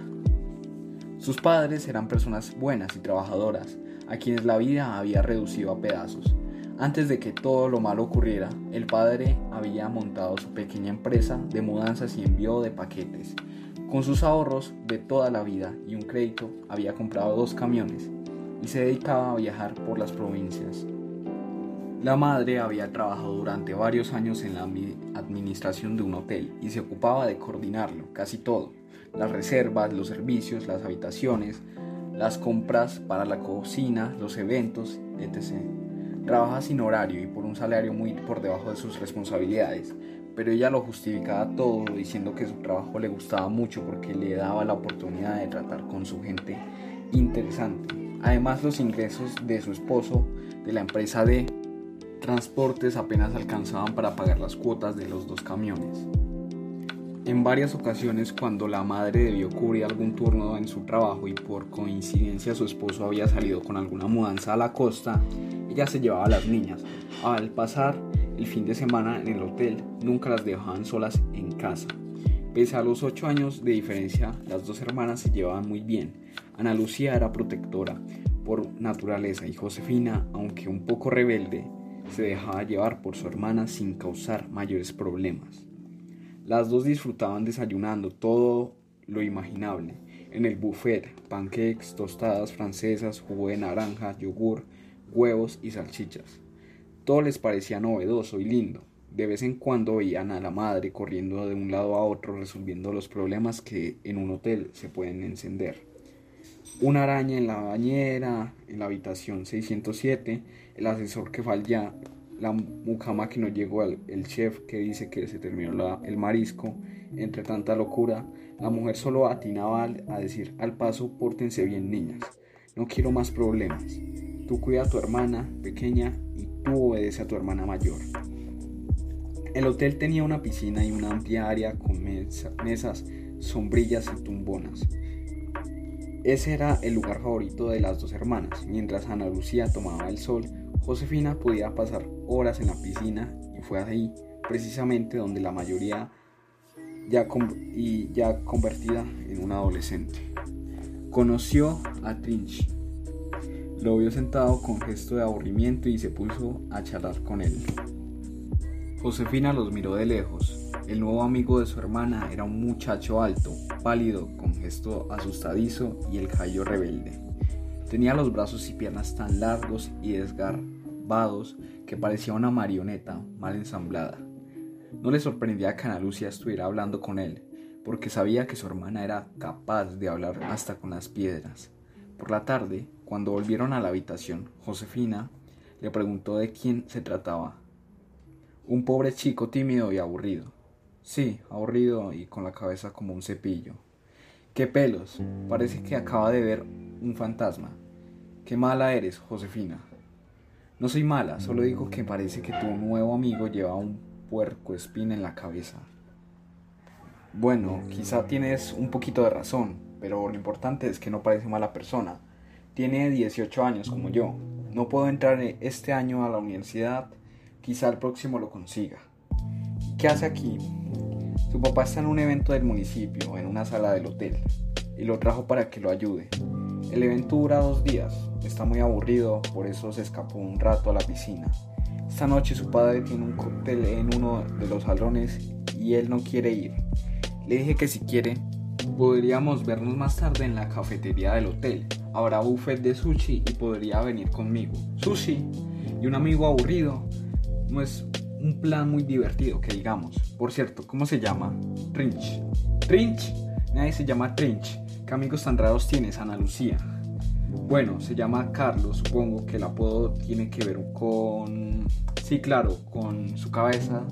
Sus padres eran personas buenas y trabajadoras, a quienes la vida había reducido a pedazos. Antes de que todo lo malo ocurriera, el padre había montado su pequeña empresa de mudanzas y envío de paquetes. Con sus ahorros de toda la vida y un crédito había comprado dos camiones y se dedicaba a viajar por las provincias. La madre había trabajado durante varios años en la administración de un hotel y se ocupaba de coordinarlo, casi todo, las reservas, los servicios, las habitaciones, las compras para la cocina, los eventos, etc. Trabaja sin horario y por un salario muy por debajo de sus responsabilidades, pero ella lo justificaba todo diciendo que su trabajo le gustaba mucho porque le daba la oportunidad de tratar con su gente interesante. Además los ingresos de su esposo de la empresa de transportes apenas alcanzaban para pagar las cuotas de los dos camiones. En varias ocasiones cuando la madre debió cubrir algún turno en su trabajo y por coincidencia su esposo había salido con alguna mudanza a la costa, ella se llevaba a las niñas. Al pasar el fin de semana en el hotel, nunca las dejaban solas en casa. Pese a los ocho años de diferencia, las dos hermanas se llevaban muy bien. Ana Lucía era protectora por naturaleza y Josefina, aunque un poco rebelde, se dejaba llevar por su hermana sin causar mayores problemas. Las dos disfrutaban desayunando todo lo imaginable. En el buffet, pancakes, tostadas francesas, jugo de naranja, yogur, huevos y salchichas. Todo les parecía novedoso y lindo. De vez en cuando veían a la madre corriendo de un lado a otro resolviendo los problemas que en un hotel se pueden encender. Una araña en la bañera, en la habitación 607, el asesor que falla, la mucama que no llegó, el chef que dice que se terminó el marisco, entre tanta locura, la mujer solo atinaba a decir al paso, pórtense bien niñas, no quiero más problemas. Tú cuida a tu hermana pequeña y tú obedece a tu hermana mayor. El hotel tenía una piscina y una amplia área con mesas, sombrillas y tumbonas. Ese era el lugar favorito de las dos hermanas. Mientras Ana Lucía tomaba el sol, Josefina podía pasar horas en la piscina y fue ahí precisamente donde la mayoría ya, y ya convertida en una adolescente. Conoció a Trinch. Lo vio sentado con gesto de aburrimiento y se puso a charlar con él. Josefina los miró de lejos. El nuevo amigo de su hermana era un muchacho alto, pálido, con gesto asustadizo y el callo rebelde. Tenía los brazos y piernas tan largos y que parecía una marioneta mal ensamblada. No le sorprendía que Ana Lucia estuviera hablando con él, porque sabía que su hermana era capaz de hablar hasta con las piedras. Por la tarde, cuando volvieron a la habitación, Josefina le preguntó de quién se trataba. Un pobre chico tímido y aburrido. Sí, aburrido y con la cabeza como un cepillo. ¡Qué pelos! Parece que acaba de ver un fantasma. ¡Qué mala eres, Josefina! No soy mala, solo digo que parece que tu nuevo amigo lleva un puerco espina en la cabeza. Bueno, quizá tienes un poquito de razón, pero lo importante es que no parece mala persona. Tiene 18 años como yo. No puedo entrar este año a la universidad, quizá el próximo lo consiga. ¿Qué hace aquí? Su papá está en un evento del municipio, en una sala del hotel, y lo trajo para que lo ayude. El evento dura dos días, está muy aburrido, por eso se escapó un rato a la piscina. Esta noche su padre tiene un cóctel en uno de los salones y él no quiere ir. Le dije que si quiere, podríamos vernos más tarde en la cafetería del hotel. Habrá buffet de sushi y podría venir conmigo. Sushi y un amigo aburrido no es un plan muy divertido, que digamos. Por cierto, ¿cómo se llama? Trinch. Trinch. Nadie se llama Trinch. ¿Qué amigos tan raros tienes, Ana Lucía? Bueno, se llama Carlos, supongo que el apodo tiene que ver con... Sí, claro, con su cabeza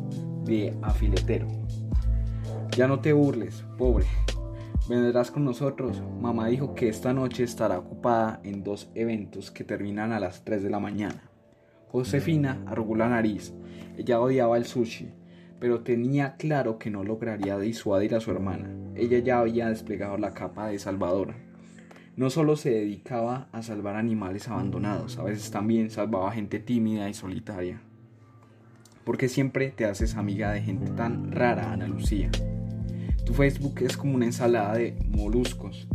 de afiletero. Ya no te burles, pobre. Vendrás con nosotros. Mamá dijo que esta noche estará ocupada en dos eventos que terminan a las 3 de la mañana. Josefina arrugó la nariz. Ella odiaba el sushi, pero tenía claro que no lograría disuadir a su hermana. Ella ya había desplegado la capa de salvadora. No solo se dedicaba a salvar animales abandonados, a veces también salvaba gente tímida y solitaria. Porque siempre te haces amiga de gente tan rara, Ana Lucía. Tu Facebook es como una ensalada de moluscos.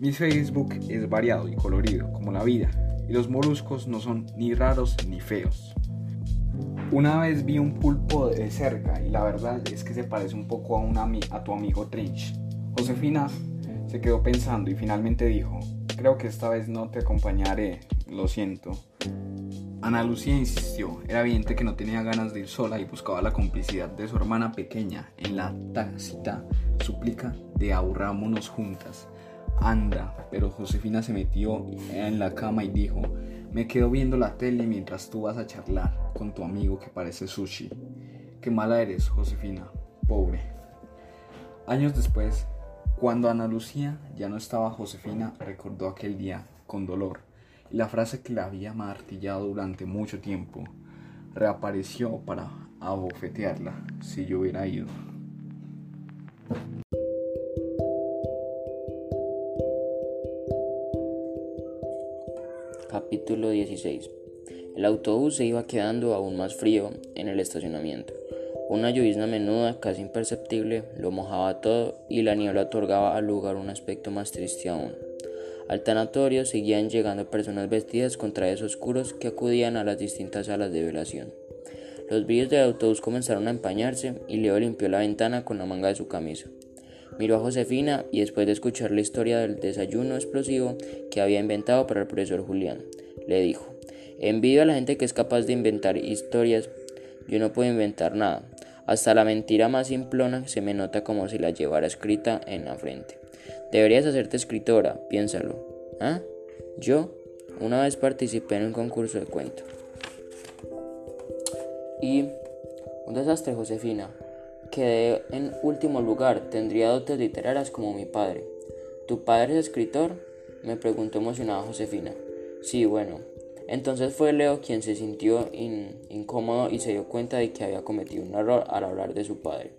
Mi Facebook es variado y colorido, como la vida, y los moluscos no son ni raros ni feos. Una vez vi un pulpo de cerca y la verdad es que se parece un poco a, tu amigo Trinch. Josefina se quedó pensando y finalmente dijo, creo que esta vez no te acompañaré, lo siento. Ana Lucía insistió, era evidente que no tenía ganas de ir sola y buscaba la complicidad de su hermana pequeña en la tácita súplica de aburrámonos juntas. Anda, pero Josefina se metió en la cama y dijo, me quedo viendo la tele mientras tú vas a charlar con tu amigo que parece sushi. Qué mala eres, Josefina, pobre. Años después, cuando Ana Lucía ya no estaba, Josefina recordó aquel día con dolor y la frase que la había martillado durante mucho tiempo reapareció para abofetearla si yo hubiera ido. Capítulo 16 El autobús se iba quedando aún más frío en el estacionamiento. Una llovizna menuda, casi imperceptible, lo mojaba todo y la niebla otorgaba al lugar un aspecto más triste aún. Al tanatorio seguían llegando personas vestidas con trajes oscuros que acudían a las distintas salas de velación. Los brillos del autobús comenzaron a empañarse y Leo limpió la ventana con la manga de su camisa. Miró a Josefina y después de escuchar la historia del desayuno explosivo que había inventado para el profesor Julián, le dijo, envidio a la gente que es capaz de inventar historias, yo no puedo inventar nada, hasta la mentira más simplona se me nota como si la llevara escrita en la frente. Deberías hacerte escritora, piénsalo. ¿Ah? Yo una vez participé en un concurso de cuento. Y un desastre, Josefina. Quedé en último lugar, tendría dotes literarias como mi padre. ¿Tu padre es escritor? me preguntó emocionada Josefina. Sí, bueno, entonces fue Leo quien se sintió incómodo y se dio cuenta de que había cometido un error al hablar de su padre.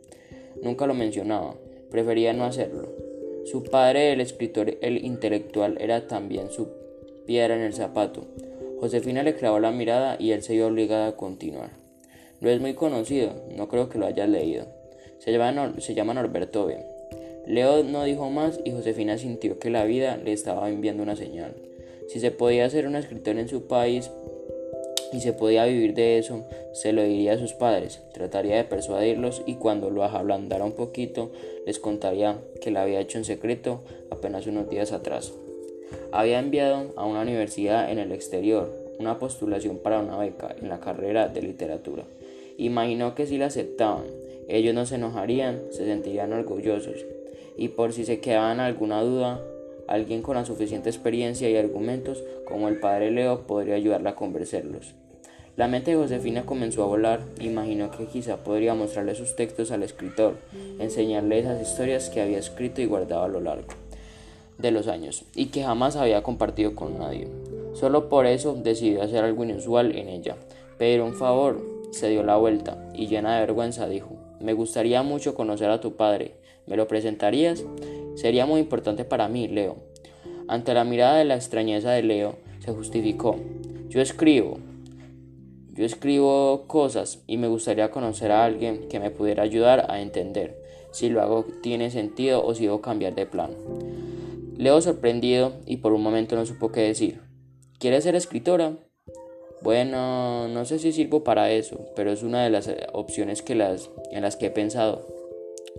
Nunca lo mencionaba, prefería no hacerlo. Su padre, el escritor, el intelectual, era también su piedra en el zapato. Josefina le clavó la mirada y él se vio obligado a continuar. No es muy conocido, no creo que lo hayas leído. Se llama, se llama Norberto B. Leo no dijo más y Josefina sintió que la vida le estaba enviando una señal. Si se podía ser un escritor en su país y se podía vivir de eso, se lo diría a sus padres, trataría de persuadirlos y cuando lo ablandara un poquito, les contaría que lo había hecho en secreto apenas unos días atrás. Había enviado a una universidad en el exterior una postulación para una beca en la carrera de literatura. Imaginó que si la aceptaban, ellos no se enojarían, se sentirían orgullosos, y por si se quedaban alguna duda, Alguien con la suficiente experiencia y argumentos como el padre Leo podría ayudarla a convencerlos. La mente de Josefina comenzó a volar, imaginó que quizá podría mostrarle sus textos al escritor, enseñarle esas historias que había escrito y guardado a lo largo de los años, y que jamás había compartido con nadie. Solo por eso decidió hacer algo inusual en ella. Pero un favor, se dio la vuelta, y llena de vergüenza dijo, me gustaría mucho conocer a tu padre, ¿me lo presentarías? Sería muy importante para mí, Leo. Ante la mirada de la extrañeza de Leo, se justificó. Yo escribo. Yo escribo cosas y me gustaría conocer a alguien que me pudiera ayudar a entender si lo hago tiene sentido o si debo cambiar de plan. Leo sorprendido y por un momento no supo qué decir. ¿Quieres ser escritora? Bueno, no sé si sirvo para eso, pero es una de las opciones que las, en las que he pensado.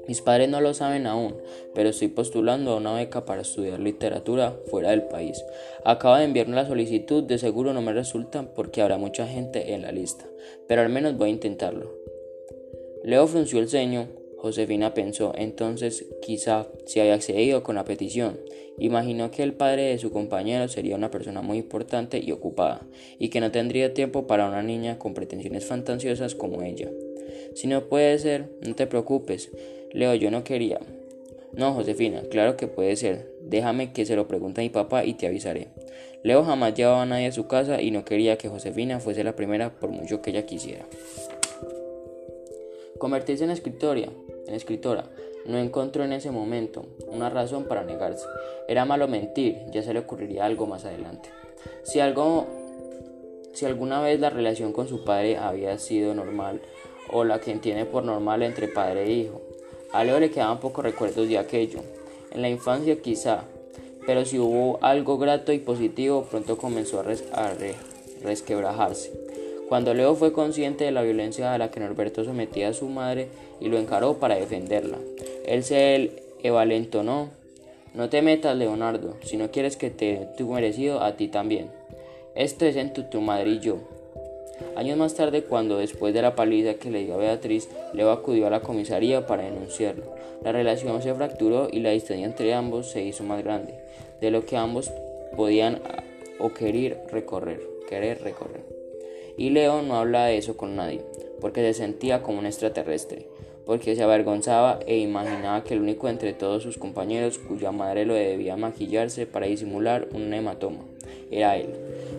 Mis padres no lo saben aún, pero estoy postulando a una beca para estudiar literatura fuera del país. Acabo de enviar la solicitud, de seguro no me resulta porque habrá mucha gente en la lista, pero al menos voy a intentarlo. Leo frunció el ceño. Josefina pensó entonces quizá si había accedido con la petición. Imaginó que el padre de su compañero sería una persona muy importante y ocupada, y que no tendría tiempo para una niña con pretensiones fantasiosas como ella. Si no puede ser, no te preocupes, Leo, yo no quería. No, Josefina, claro que puede ser. Déjame que se lo pregunte a mi papá y te avisaré. Leo jamás llevaba a nadie a su casa y no quería que Josefina fuese la primera por mucho que ella quisiera. Convertirse en escritora, en escritora, no encontró en ese momento una razón para negarse. Era malo mentir, ya se le ocurriría algo más adelante. Si algo si alguna vez la relación con su padre había sido normal o la que entiende por normal entre padre e hijo, a Leo le quedaban pocos recuerdos de aquello. En la infancia quizá, pero si hubo algo grato y positivo, pronto comenzó a, resquebrajarse. Cuando Leo fue consciente de la violencia a la que Norberto sometía a su madre y lo encaró para defenderla, él se evalentonó. No te metas, Leonardo, si no quieres que te tu merecido a ti también. Esto es entre tu madre y yo. Años más tarde, cuando después de la paliza que le dio a Beatriz, Leo acudió a la comisaría para denunciarlo. La relación se fracturó y la distancia entre ambos se hizo más grande, de lo que ambos podían o querer recorrer, querer recorrer. Y Leo no habla de eso con nadie, porque se sentía como un extraterrestre, porque se avergonzaba e imaginaba que el único entre todos sus compañeros cuya madre lo debía maquillarse para disimular un hematoma era él.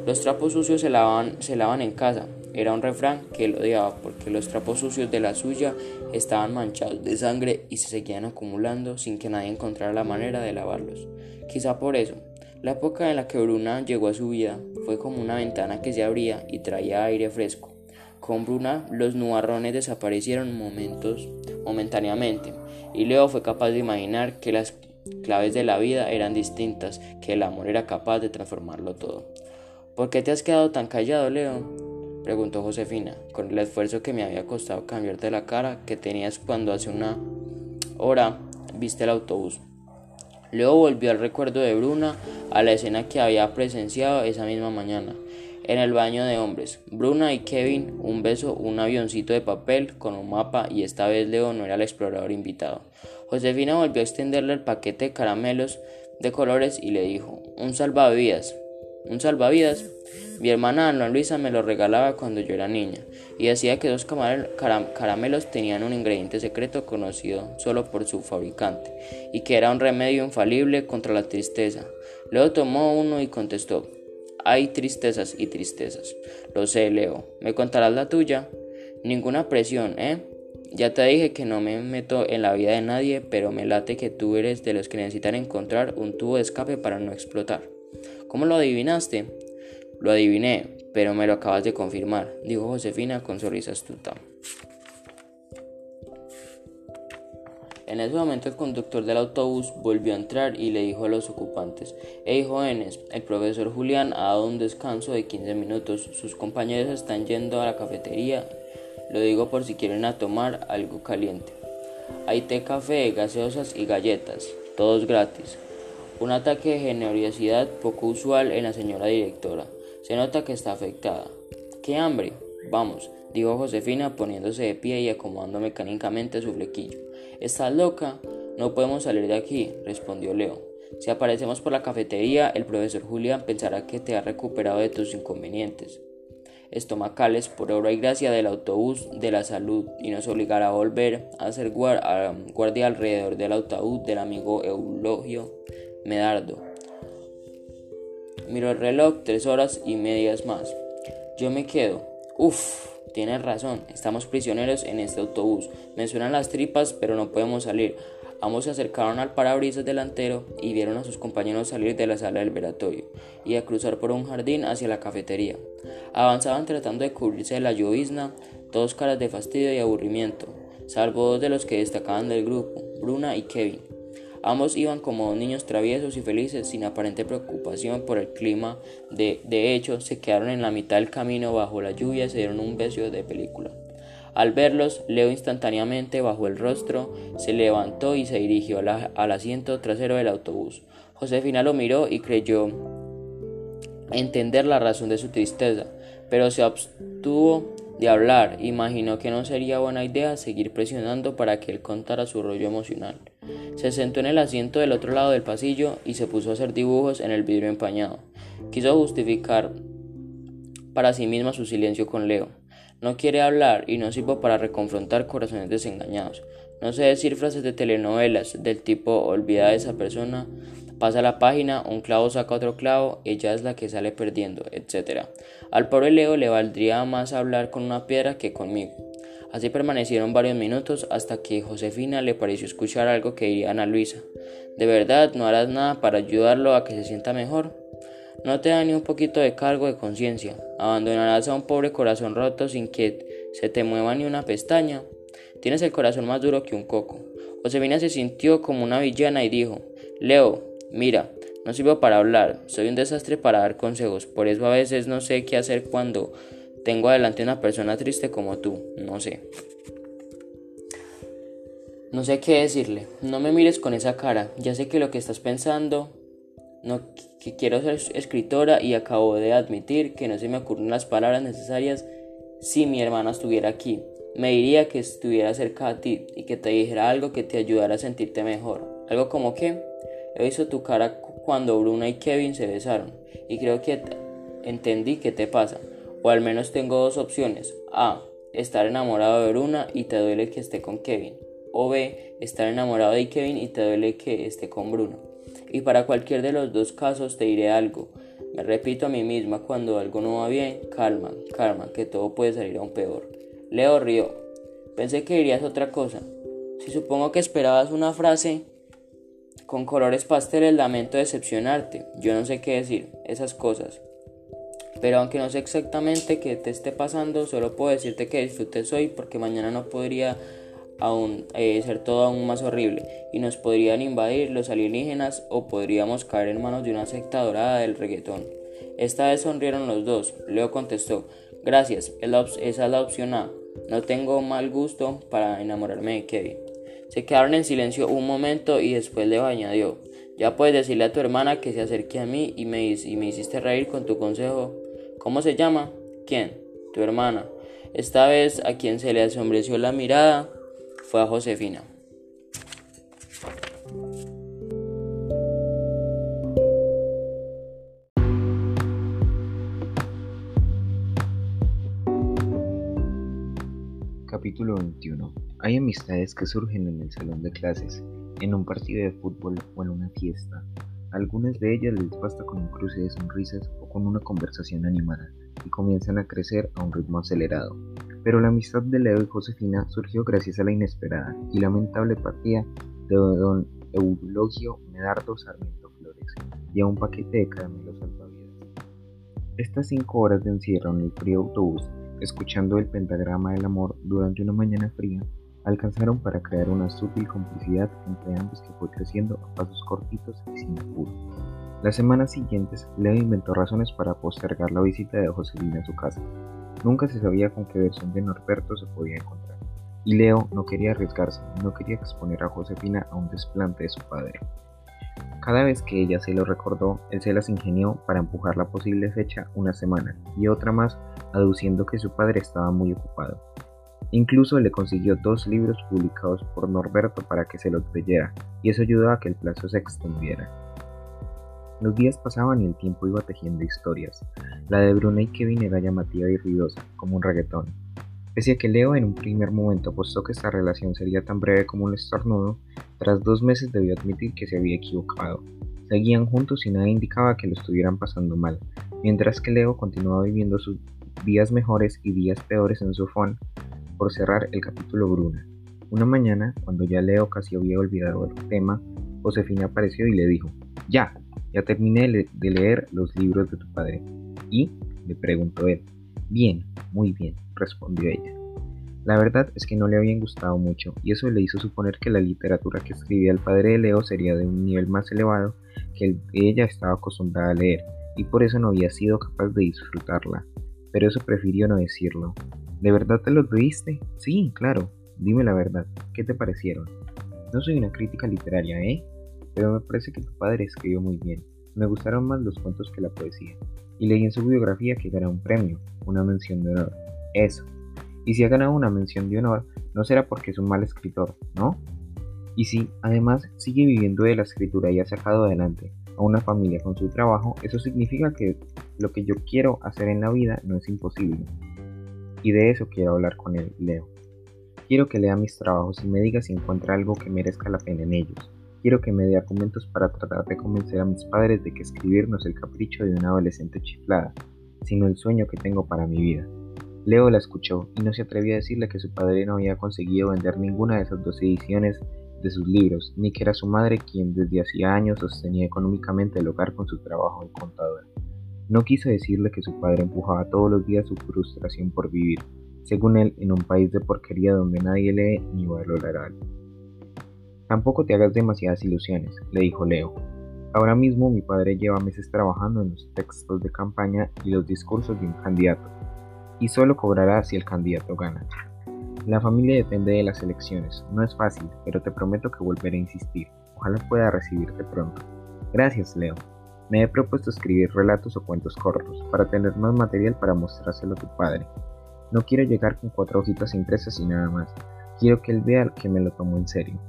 Los trapos sucios se lavan, se lavan en casa. Era un refrán que él odiaba porque los trapos sucios de la suya estaban manchados de sangre y se seguían acumulando sin que nadie encontrara la manera de lavarlos. Quizá por eso, la época en la que Bruna llegó a su vida fue como una ventana que se abría y traía aire fresco. Con Bruna los nubarrones desaparecieron momentos momentáneamente y Leo fue capaz de imaginar que las claves de la vida eran distintas, que el amor era capaz de transformarlo todo. ¿Por qué te has quedado tan callado, Leo? preguntó Josefina, con el esfuerzo que me había costado cambiarte la cara que tenías cuando hace una hora viste el autobús. Luego volvió al recuerdo de Bruna, a la escena que había presenciado esa misma mañana, en el baño de hombres. Bruna y Kevin, un beso, un avioncito de papel con un mapa y esta vez Leo no era el explorador invitado. Josefina volvió a extenderle el paquete de caramelos de colores y le dijo, un salvavidas. ¿Un salvavidas? Mi hermana Ana Luisa me lo regalaba cuando yo era niña y decía que dos caramelos tenían un ingrediente secreto conocido solo por su fabricante y que era un remedio infalible contra la tristeza. Leo tomó uno y contestó, hay tristezas y tristezas. Lo sé, Leo. ¿Me contarás la tuya? Ninguna presión, ¿eh? Ya te dije que no me meto en la vida de nadie, pero me late que tú eres de los que necesitan encontrar un tubo de escape para no explotar. ¿Cómo lo adivinaste? Lo adiviné, pero me lo acabas de confirmar, dijo Josefina con sonrisa astuta. En ese momento el conductor del autobús volvió a entrar y le dijo a los ocupantes, Hey jóvenes, el profesor Julián ha dado un descanso de 15 minutos, sus compañeros están yendo a la cafetería, lo digo por si quieren tomar algo caliente. Hay té, café, gaseosas y galletas, todos gratis. Un ataque de generosidad poco usual en la señora directora. Se nota que está afectada. ¡Qué hambre! Vamos, dijo Josefina poniéndose de pie y acomodando mecánicamente su flequillo. ¿Estás loca? No podemos salir de aquí, respondió Leo. Si aparecemos por la cafetería, el profesor Julián pensará que te has recuperado de tus inconvenientes estomacales por obra y gracia del autobús de la salud y nos obligará a volver a hacer guardia alrededor del autobús del amigo Eulogio Medardo. Miro el reloj, tres horas y medias más. Yo me quedo. Uf, tienes razón, estamos prisioneros en este autobús. Me suenan las tripas, pero no podemos salir. Ambos se acercaron al parabrisas delantero y vieron a sus compañeros salir de la sala del velatorio y a cruzar por un jardín hacia la cafetería. Avanzaban tratando de cubrirse de la llovizna, todos caras de fastidio y aburrimiento, salvo dos de los que destacaban del grupo, Bruna y Kevin. Ambos iban como niños traviesos y felices, sin aparente preocupación por el clima. De, de hecho, se quedaron en la mitad del camino bajo la lluvia y se dieron un beso de película. Al verlos, Leo instantáneamente bajó el rostro, se levantó y se dirigió al asiento trasero del autobús. Josefina lo miró y creyó entender la razón de su tristeza, pero se abstuvo de hablar. Imaginó que no sería buena idea seguir presionando para que él contara su rollo emocional. Se sentó en el asiento del otro lado del pasillo y se puso a hacer dibujos en el vidrio empañado. Quiso justificar para sí misma su silencio con Leo. No quiere hablar y no sirvo para reconfrontar corazones desengañados. No sé decir frases de telenovelas del tipo olvida a esa persona, pasa la página, un clavo saca otro clavo, ella es la que sale perdiendo, etc. Al pobre Leo le valdría más hablar con una piedra que conmigo. Así permanecieron varios minutos hasta que Josefina le pareció escuchar algo que diría Ana Luisa. ¿De verdad no harás nada para ayudarlo a que se sienta mejor? No te da ni un poquito de cargo de conciencia. Abandonarás a un pobre corazón roto sin que se te mueva ni una pestaña. Tienes el corazón más duro que un coco. Josefina se sintió como una villana y dijo, Leo, mira, no sirvo para hablar, soy un desastre para dar consejos, por eso a veces no sé qué hacer cuando tengo adelante una persona triste como tú, no sé. No sé qué decirle, no me mires con esa cara, ya sé que lo que estás pensando, no que quiero ser escritora y acabo de admitir que no se me ocurren las palabras necesarias si mi hermana estuviera aquí. Me diría que estuviera cerca de ti y que te dijera algo que te ayudara a sentirte mejor. Algo como que he visto tu cara cuando Bruna y Kevin se besaron y creo que entendí qué te pasa. O al menos tengo dos opciones. A. Estar enamorado de Bruna y te duele que esté con Kevin. O B. Estar enamorado de Kevin y te duele que esté con Bruno. Y para cualquier de los dos casos te diré algo. Me repito a mí misma cuando algo no va bien, calma, calma, que todo puede salir aún peor. Leo río. Pensé que dirías otra cosa. Si supongo que esperabas una frase con colores pasteles, lamento decepcionarte. Yo no sé qué decir, esas cosas. Pero aunque no sé exactamente qué te esté pasando, solo puedo decirte que disfrutes hoy porque mañana no podría aún eh, ser todo aún más horrible y nos podrían invadir los alienígenas o podríamos caer en manos de una secta dorada del reggaetón. Esta vez sonrieron los dos. Leo contestó, gracias, esa es la opción A. No tengo mal gusto para enamorarme de Kevin. Se quedaron en silencio un momento y después Leo añadió, ya puedes decirle a tu hermana que se acerque a mí y me, y me hiciste reír con tu consejo. ¿Cómo se llama? ¿Quién? Tu hermana. Esta vez a quien se le asombreció la mirada fue a Josefina. Capítulo 21. Hay amistades que surgen en el salón de clases, en un partido de fútbol o en una fiesta. algunas de ellas les basta con un cruce de sonrisas o con una conversación animada y comienzan a crecer a un ritmo acelerado. Pero la amistad de Leo y Josefina surgió gracias a la inesperada y lamentable partida de don Eulogio Medardo Sarmiento Flores y a un paquete de caramelos salvavidas. Estas cinco horas de encierro en el frío autobús, escuchando el pentagrama del amor durante una mañana fría, alcanzaron para crear una sutil complicidad entre ambos que fue creciendo a pasos cortitos y sin apuro. Las semanas siguientes, Leo inventó razones para postergar la visita de Josefina a su casa, Nunca se sabía con qué versión de Norberto se podía encontrar, y Leo no quería arriesgarse, no quería exponer a Josefina a un desplante de su padre. Cada vez que ella se lo recordó, él se las ingenió para empujar la posible fecha una semana y otra más, aduciendo que su padre estaba muy ocupado. Incluso le consiguió dos libros publicados por Norberto para que se los leyera, y eso ayudó a que el plazo se extendiera. Los días pasaban y el tiempo iba tejiendo historias. La de Bruna y Kevin era llamativa y ruidosa, como un reggaetón. Pese a que Leo en un primer momento apostó que esta relación sería tan breve como un estornudo, tras dos meses debió admitir que se había equivocado. Seguían juntos y nada indicaba que lo estuvieran pasando mal, mientras que Leo continuaba viviendo sus días mejores y días peores en su phone por cerrar el capítulo Bruna. Una mañana, cuando ya Leo casi había olvidado el tema, Josefina apareció y le dijo, Ya, ya terminé de leer los libros de tu padre. ¿Y? le preguntó él. Bien, muy bien, respondió ella. La verdad es que no le habían gustado mucho, y eso le hizo suponer que la literatura que escribía el padre de Leo sería de un nivel más elevado que el que ella estaba acostumbrada a leer, y por eso no había sido capaz de disfrutarla. Pero eso prefirió no decirlo. ¿De verdad te los leíste? Sí, claro. Dime la verdad, ¿qué te parecieron? No soy una crítica literaria, ¿eh? Pero me parece que tu padre escribió muy bien. Me gustaron más los cuentos que la poesía. Y leí en su biografía que ganó un premio, una mención de honor. Eso. Y si ha ganado una mención de honor, no será porque es un mal escritor, ¿no? Y si, además, sigue viviendo de la escritura y ha sacado adelante a una familia con su trabajo, eso significa que lo que yo quiero hacer en la vida no es imposible. Y de eso quiero hablar con él, Leo. Quiero que lea mis trabajos y me diga si encuentra algo que merezca la pena en ellos. Quiero que me dé argumentos para tratar de convencer a mis padres de que escribir no es el capricho de una adolescente chiflada, sino el sueño que tengo para mi vida. Leo la escuchó y no se atrevió a decirle que su padre no había conseguido vender ninguna de esas dos ediciones de sus libros, ni que era su madre quien desde hacía años sostenía económicamente el hogar con su trabajo de contadora. No quiso decirle que su padre empujaba todos los días su frustración por vivir, según él, en un país de porquería donde nadie lee ni valora algo. Tampoco te hagas demasiadas ilusiones, le dijo Leo. Ahora mismo mi padre lleva meses trabajando en los textos de campaña y los discursos de un candidato, y solo cobrará si el candidato gana. La familia depende de las elecciones, no es fácil, pero te prometo que volveré a insistir. Ojalá pueda recibirte pronto. Gracias, Leo. Me he propuesto escribir relatos o cuentos cortos, para tener más material para mostrárselo a tu padre. No quiero llegar con cuatro hojitas impresas y nada más. Quiero que él vea que me lo tomo en serio.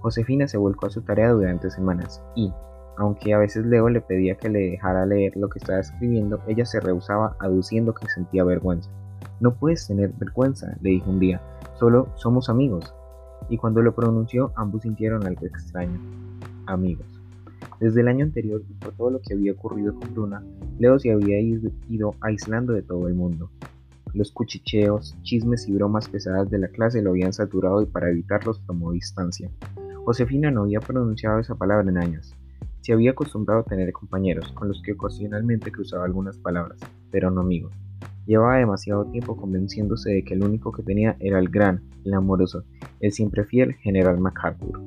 Josefina se volcó a su tarea durante semanas y, aunque a veces Leo le pedía que le dejara leer lo que estaba escribiendo, ella se rehusaba aduciendo que sentía vergüenza. No puedes tener vergüenza, le dijo un día, solo somos amigos. Y cuando lo pronunció, ambos sintieron algo extraño. Amigos. Desde el año anterior y por todo lo que había ocurrido con Bruna, Leo se había ido aislando de todo el mundo. Los cuchicheos, chismes y bromas pesadas de la clase lo habían saturado y para evitarlos tomó distancia. Josefina no había pronunciado esa palabra en años. Se había acostumbrado a tener compañeros con los que ocasionalmente cruzaba algunas palabras, pero no amigos. Llevaba demasiado tiempo convenciéndose de que el único que tenía era el gran, el amoroso, el siempre fiel General MacArthur.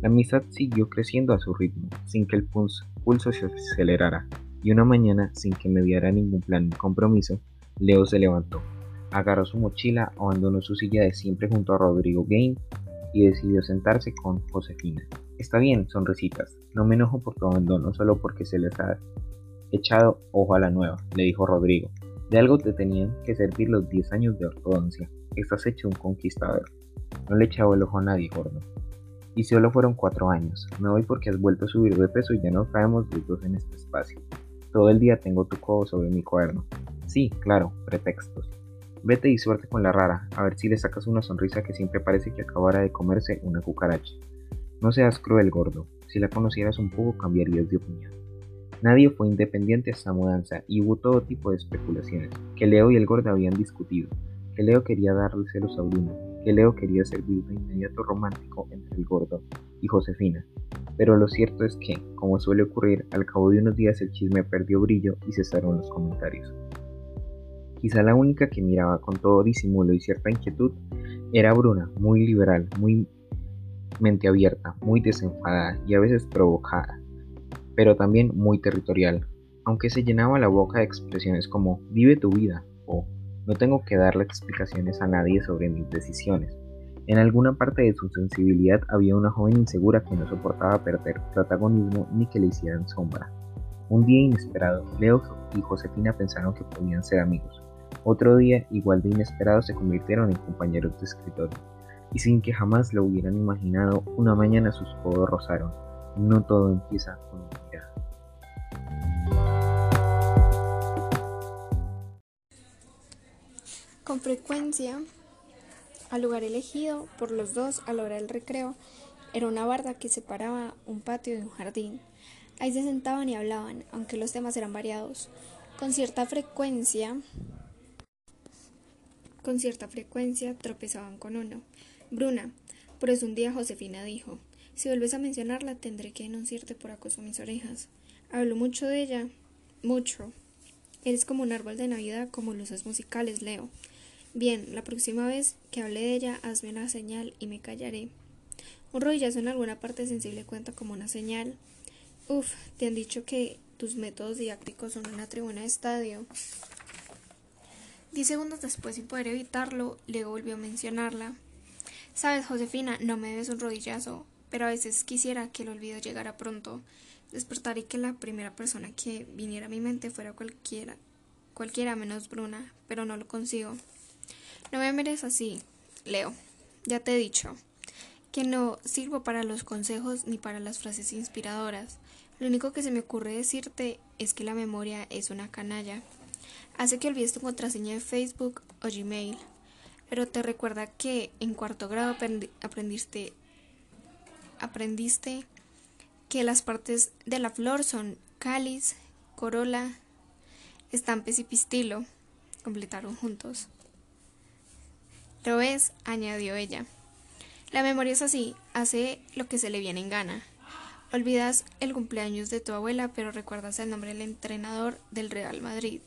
La amistad siguió creciendo a su ritmo, sin que el pulso se acelerara, y una mañana, sin que me diera ningún plan ni compromiso, Leo se levantó, agarró su mochila, abandonó su silla de siempre junto a Rodrigo Game y decidió sentarse con Josefina. Está bien, sonrisitas, no me enojo por tu abandono solo porque se les ha echado ojo a la nueva, le dijo Rodrigo. De algo te tenían que servir los 10 años de ortodoncia. Estás hecho un conquistador. No le echaba el ojo a nadie, gordo. Y solo fueron cuatro años. Me voy porque has vuelto a subir de peso y ya no caemos los dos en este espacio. Todo el día tengo tu codo sobre mi cuaderno. Sí, claro, pretextos. Vete y suerte con la rara, a ver si le sacas una sonrisa que siempre parece que acabara de comerse una cucaracha. No seas cruel, gordo. Si la conocieras un poco cambiarías de opinión. Nadie fue independiente hasta mudanza y hubo todo tipo de especulaciones, que Leo y el gordo habían discutido, que Leo quería darle celos a Bruno, que Leo quería servir de inmediato romántico entre el gordo y Josefina. Pero lo cierto es que, como suele ocurrir, al cabo de unos días el chisme perdió brillo y cesaron los comentarios. Quizá la única que miraba con todo disimulo y cierta inquietud era Bruna, muy liberal, muy mente abierta, muy desenfadada y a veces provocada pero también muy territorial, aunque se llenaba la boca de expresiones como vive tu vida o no tengo que darle explicaciones a nadie sobre mis decisiones. En alguna parte de su sensibilidad había una joven insegura que no soportaba perder protagonismo ni que le hicieran sombra. Un día inesperado, Leo y Josefina pensaron que podían ser amigos. Otro día, igual de inesperado, se convirtieron en compañeros de escritorio. Y sin que jamás lo hubieran imaginado, una mañana sus codos rozaron. No todo empieza con un Con frecuencia, al lugar elegido por los dos a la hora del recreo era una barda que separaba un patio de un jardín. Ahí se sentaban y hablaban, aunque los temas eran variados. Con cierta frecuencia, con cierta frecuencia tropezaban con uno. Bruna, por eso un día Josefina dijo, si vuelves a mencionarla tendré que denunciarte por acoso a mis orejas. Hablo mucho de ella, mucho. Eres como un árbol de Navidad, como luces musicales, Leo. Bien, la próxima vez que hable de ella, hazme una señal y me callaré. Un rodillazo en alguna parte sensible cuenta como una señal. Uf, te han dicho que tus métodos didácticos son una tribuna de estadio. Diez segundos después, sin poder evitarlo, le volvió a mencionarla. Sabes, Josefina, no me debes un rodillazo, pero a veces quisiera que el olvido llegara pronto. Despertar y que la primera persona que viniera a mi mente fuera cualquiera, cualquiera menos Bruna, pero no lo consigo. No me mires así, Leo. Ya te he dicho que no sirvo para los consejos ni para las frases inspiradoras. Lo único que se me ocurre decirte es que la memoria es una canalla. Hace que olvides tu contraseña de Facebook o Gmail. Pero te recuerda que en cuarto grado aprendiste aprendiste que las partes de la flor son cáliz, corola, estampes y pistilo. Completaron juntos. Lo ves, añadió ella. La memoria es así, hace lo que se le viene en gana. Olvidas el cumpleaños de tu abuela, pero recuerdas el nombre del entrenador del Real Madrid.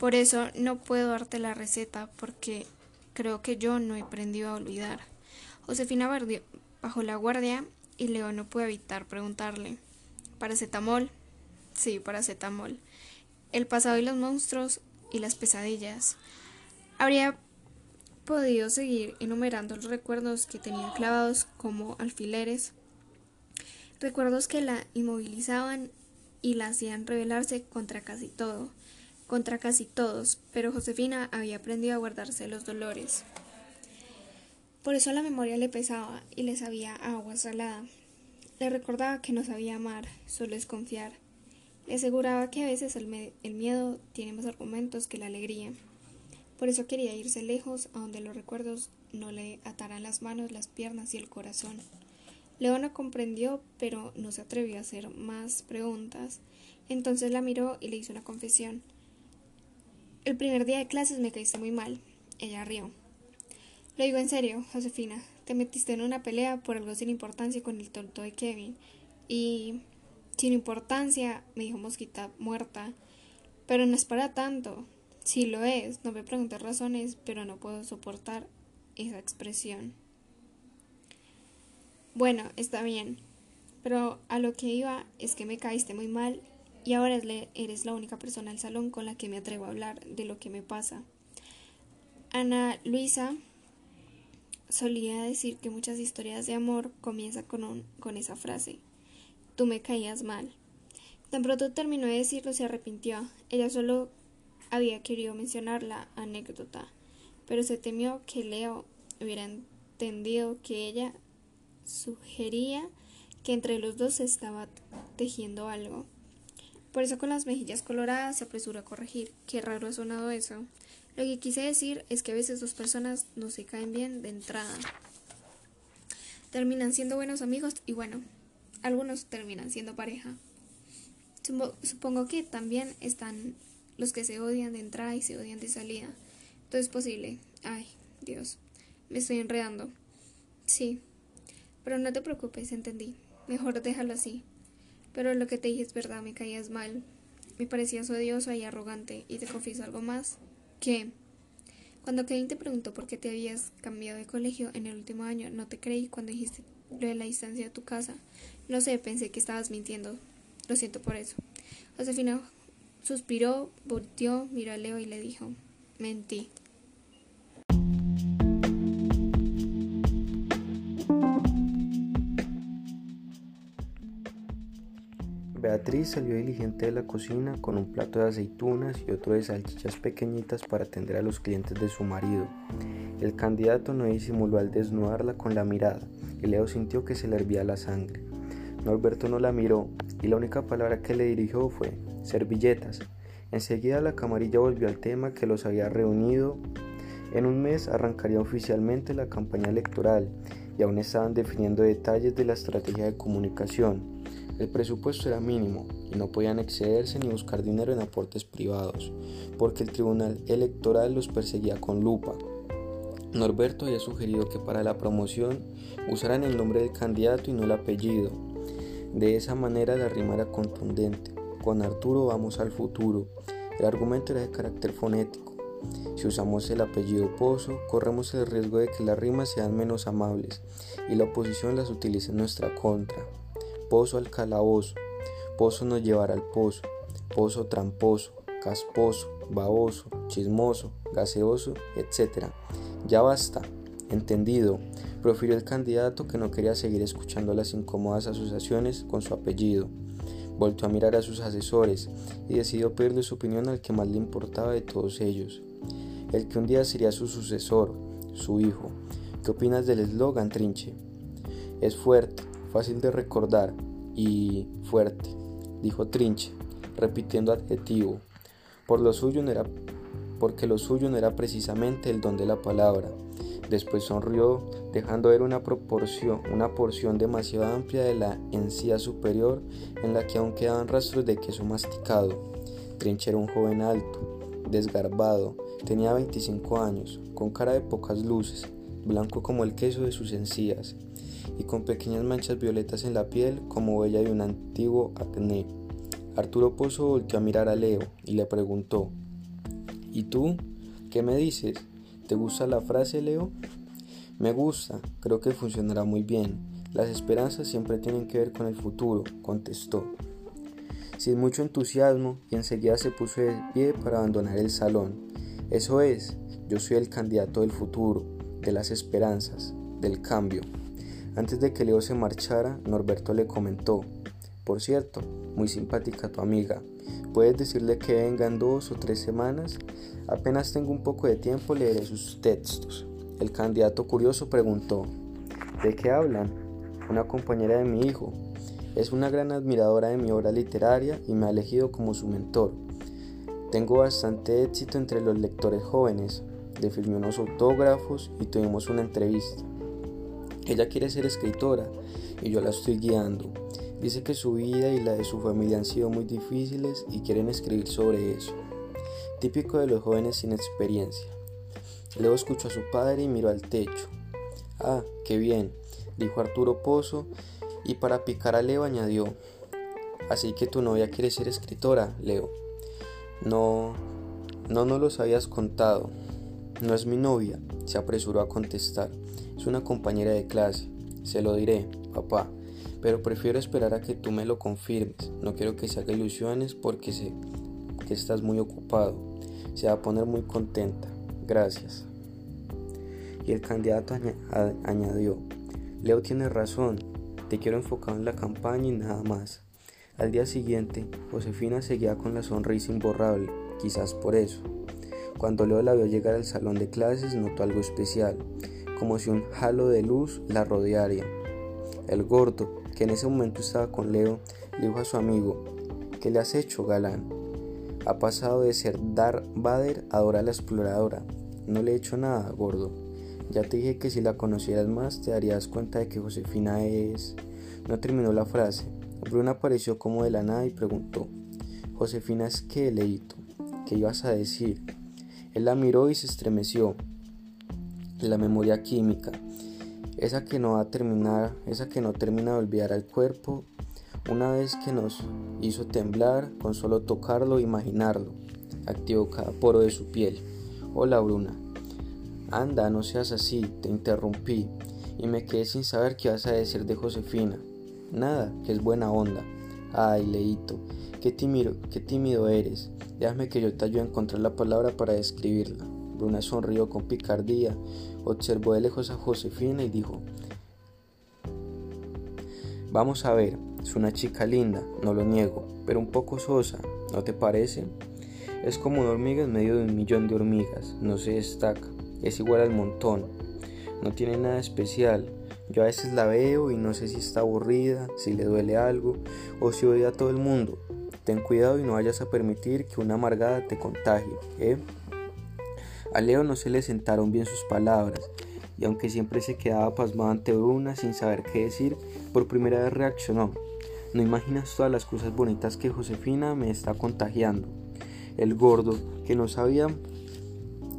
Por eso no puedo darte la receta, porque creo que yo no he aprendido a olvidar. Josefina bajó la guardia y Leo no pudo evitar preguntarle. ¿Paracetamol? Sí, paracetamol. El pasado y los monstruos y las pesadillas. Habría podido seguir enumerando los recuerdos que tenía clavados como alfileres, recuerdos que la inmovilizaban y la hacían rebelarse contra casi todo, contra casi todos, pero Josefina había aprendido a guardarse los dolores. Por eso la memoria le pesaba y le sabía agua salada. Le recordaba que no sabía amar, solo es confiar. Le aseguraba que a veces el, el miedo tiene más argumentos que la alegría. Por eso quería irse lejos, a donde los recuerdos no le ataran las manos, las piernas y el corazón. Leona comprendió, pero no se atrevió a hacer más preguntas. Entonces la miró y le hizo una confesión. El primer día de clases me caíste muy mal. Ella rió. Lo digo en serio, Josefina. Te metiste en una pelea por algo sin importancia con el tonto de Kevin. Y Sin importancia, me dijo Mosquita muerta. Pero no es para tanto. Si lo es, no me preguntes razones, pero no puedo soportar esa expresión. Bueno, está bien, pero a lo que iba es que me caíste muy mal y ahora eres la única persona del salón con la que me atrevo a hablar de lo que me pasa. Ana Luisa solía decir que muchas historias de amor comienzan con, con esa frase. Tú me caías mal. Tan pronto terminó de decirlo se arrepintió. Ella solo había querido mencionar la anécdota, pero se temió que Leo hubiera entendido que ella sugería que entre los dos se estaba tejiendo algo. Por eso con las mejillas coloradas se apresuró a corregir. Qué raro ha sonado eso. Lo que quise decir es que a veces dos personas no se caen bien de entrada. Terminan siendo buenos amigos y bueno, algunos terminan siendo pareja. Supongo que también están los que se odian de entrada y se odian de salida. Todo es posible. Ay, Dios, me estoy enredando. Sí, pero no te preocupes, entendí. Mejor déjalo así. Pero lo que te dije es verdad, me caías mal. Me parecías odioso y arrogante. Y te confieso algo más. Que cuando Kevin te preguntó por qué te habías cambiado de colegio en el último año, no te creí cuando dijiste lo de la distancia de tu casa. No sé, pensé que estabas mintiendo. Lo siento por eso. Josefina suspiró, volteó, miró a Leo y le dijo, mentí. Beatriz salió diligente de la cocina con un plato de aceitunas y otro de salchichas pequeñitas para atender a los clientes de su marido. El candidato no disimuló al desnudarla con la mirada y Leo sintió que se le hervía la sangre. Norberto no la miró y la única palabra que le dirigió fue servilletas. Enseguida la camarilla volvió al tema que los había reunido. En un mes arrancaría oficialmente la campaña electoral y aún estaban definiendo detalles de la estrategia de comunicación. El presupuesto era mínimo y no podían excederse ni buscar dinero en aportes privados, porque el Tribunal Electoral los perseguía con lupa. Norberto había sugerido que para la promoción usaran el nombre del candidato y no el apellido. De esa manera la rima era contundente. Con Arturo vamos al futuro. El argumento era de carácter fonético. Si usamos el apellido Pozo, corremos el riesgo de que las rimas sean menos amables y la oposición las utilice en nuestra contra pozo al calabozo, pozo nos llevará al pozo, pozo tramposo, casposo, baboso, chismoso, gaseoso, etc. Ya basta, entendido, profirió el candidato que no quería seguir escuchando las incómodas asociaciones con su apellido. Volvió a mirar a sus asesores y decidió pedirle su opinión al que más le importaba de todos ellos, el que un día sería su sucesor, su hijo. ¿Qué opinas del eslogan, Trinche? Es fuerte, fácil de recordar y fuerte, dijo Trinche, repitiendo adjetivo, por lo suyo no era, porque lo suyo no era precisamente el don de la palabra. Después sonrió, dejando ver una proporción, una porción demasiado amplia de la encía superior en la que aún quedaban rastros de queso masticado. Trinche era un joven alto, desgarbado, tenía 25 años, con cara de pocas luces, blanco como el queso de sus encías, y con pequeñas manchas violetas en la piel como huella de un antiguo acné. Arturo Pozo volvió a mirar a Leo y le preguntó, ¿Y tú? ¿Qué me dices? ¿Te gusta la frase, Leo? Me gusta, creo que funcionará muy bien. Las esperanzas siempre tienen que ver con el futuro, contestó. Sin mucho entusiasmo, y enseguida se puso de pie para abandonar el salón. Eso es, yo soy el candidato del futuro, de las esperanzas, del cambio. Antes de que Leo se marchara, Norberto le comentó, por cierto, muy simpática tu amiga, puedes decirle que venga en dos o tres semanas, apenas tengo un poco de tiempo leeré sus textos. El candidato curioso preguntó, ¿de qué hablan? Una compañera de mi hijo. Es una gran admiradora de mi obra literaria y me ha elegido como su mentor. Tengo bastante éxito entre los lectores jóvenes. Le firmé unos autógrafos y tuvimos una entrevista. Ella quiere ser escritora y yo la estoy guiando. Dice que su vida y la de su familia han sido muy difíciles y quieren escribir sobre eso. Típico de los jóvenes sin experiencia. Leo escuchó a su padre y miró al techo. Ah, qué bien, dijo Arturo Pozo y para picar a Leo añadió. Así que tu novia quiere ser escritora, Leo. No, no nos los habías contado. No es mi novia, se apresuró a contestar. Es una compañera de clase. Se lo diré, papá. Pero prefiero esperar a que tú me lo confirmes. No quiero que se haga ilusiones porque sé que estás muy ocupado. Se va a poner muy contenta. Gracias. Y el candidato añadió, Leo tiene razón, te quiero enfocado en la campaña y nada más. Al día siguiente, Josefina seguía con la sonrisa imborrable, quizás por eso. Cuando Leo la vio llegar al salón de clases, notó algo especial, como si un halo de luz la rodeara. El gordo, que en ese momento estaba con Leo, le dijo a su amigo, ¿qué le has hecho, galán? Ha pasado de ser Dar Vader a Dora la exploradora. No le he hecho nada, gordo. Ya te dije que si la conocieras más te darías cuenta de que Josefina es... No terminó la frase. Bruna apareció como de la nada y preguntó, Josefina es qué, Leito, ¿qué ibas a decir? Él la miró y se estremeció. La memoria química, esa que no va a terminar, esa que no termina de olvidar al cuerpo, una vez que nos hizo temblar con solo tocarlo e imaginarlo, activó cada poro de su piel. Hola Bruna, Anda, no seas así, te interrumpí y me quedé sin saber qué vas a decir de Josefina. Nada, que es buena onda. Ay, Leito, qué tímido, qué tímido eres. Déjame que yo te ayude a encontrar la palabra para describirla. Bruna sonrió con picardía, observó de lejos a Josefina y dijo, Vamos a ver, es una chica linda, no lo niego, pero un poco sosa, ¿no te parece? Es como una hormiga en medio de un millón de hormigas, no se destaca es igual al montón. No tiene nada especial. Yo a veces la veo y no sé si está aburrida, si le duele algo o si odia a todo el mundo. Ten cuidado y no vayas a permitir que una amargada te contagie, ¿eh? A Leo no se le sentaron bien sus palabras, y aunque siempre se quedaba pasmado ante Bruna sin saber qué decir, por primera vez reaccionó. No imaginas todas las cosas bonitas que Josefina me está contagiando. El gordo, que no sabía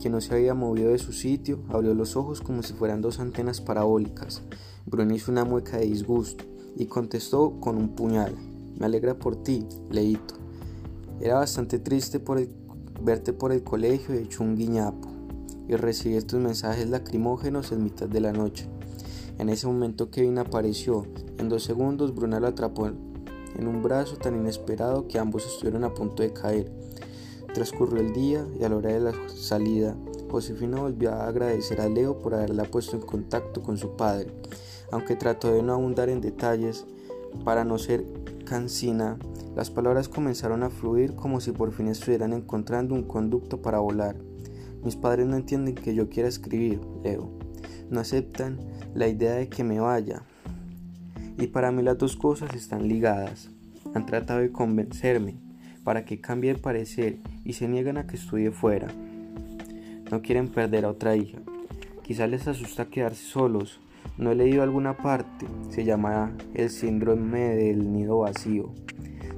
que no se había movido de su sitio, abrió los ojos como si fueran dos antenas parabólicas. Bruno hizo una mueca de disgusto y contestó con un puñal. Me alegra por ti, Leito. Era bastante triste por verte por el colegio hecho un guiñapo y recibir tus mensajes lacrimógenos en mitad de la noche. En ese momento Kevin apareció. En dos segundos Bruna lo atrapó en un brazo tan inesperado que ambos estuvieron a punto de caer. Transcurrió el día y a la hora de la salida, Josefina volvió a agradecer a Leo por haberla puesto en contacto con su padre, aunque trató de no abundar en detalles para no ser cansina. Las palabras comenzaron a fluir como si por fin estuvieran encontrando un conducto para volar. Mis padres no entienden que yo quiera escribir, Leo. No aceptan la idea de que me vaya. Y para mí las dos cosas están ligadas. Han tratado de convencerme para que cambie de parecer y se niegan a que estudie fuera. No quieren perder a otra hija. Quizá les asusta quedarse solos. No he leído alguna parte. Se llama el síndrome del nido vacío.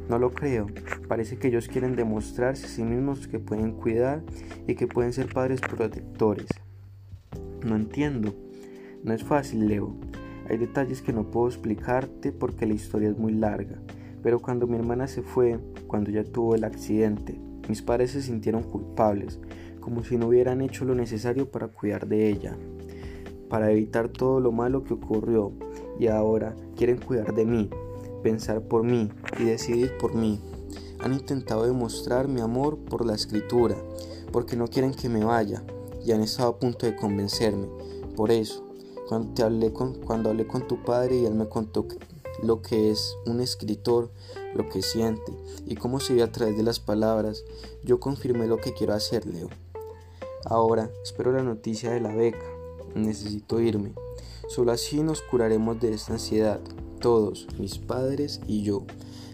No lo creo. Parece que ellos quieren demostrarse a sí mismos que pueden cuidar y que pueden ser padres protectores. No entiendo. No es fácil, Leo. Hay detalles que no puedo explicarte porque la historia es muy larga. Pero cuando mi hermana se fue, cuando ya tuvo el accidente, mis padres se sintieron culpables, como si no hubieran hecho lo necesario para cuidar de ella, para evitar todo lo malo que ocurrió, y ahora quieren cuidar de mí, pensar por mí y decidir por mí. Han intentado demostrar mi amor por la escritura, porque no quieren que me vaya, y han estado a punto de convencerme. Por eso, cuando, te hablé con, cuando hablé con tu padre y él me contó lo que es un escritor, lo que siente y cómo se ve a través de las palabras, yo confirmé lo que quiero hacer, Leo. Ahora espero la noticia de la beca. Necesito irme. Solo así nos curaremos de esta ansiedad, todos, mis padres y yo.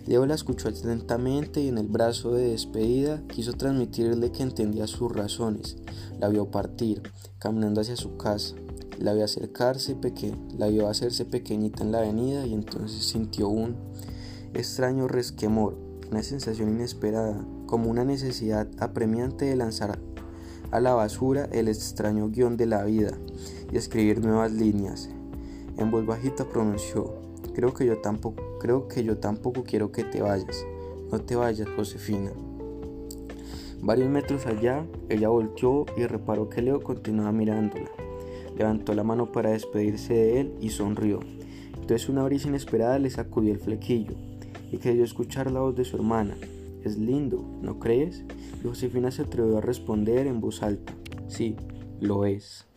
Leo la escuchó atentamente y en el brazo de despedida quiso transmitirle que entendía sus razones. La vio partir, caminando hacia su casa. La vio acercarse, peque la vio hacerse pequeñita en la avenida y entonces sintió un extraño resquemor, una sensación inesperada, como una necesidad apremiante de lanzar a la basura el extraño guion de la vida y escribir nuevas líneas. En voz bajita pronunció, creo que yo tampoco creo que yo tampoco quiero que te vayas. No te vayas, Josefina. Varios metros allá, ella volteó y reparó que Leo continuaba mirándola. Levantó la mano para despedirse de él y sonrió. Entonces una brisa inesperada le sacudió el flequillo y creyó escuchar la voz de su hermana. Es lindo, ¿no crees? Y Josefina se atrevió a responder en voz alta. Sí, lo es.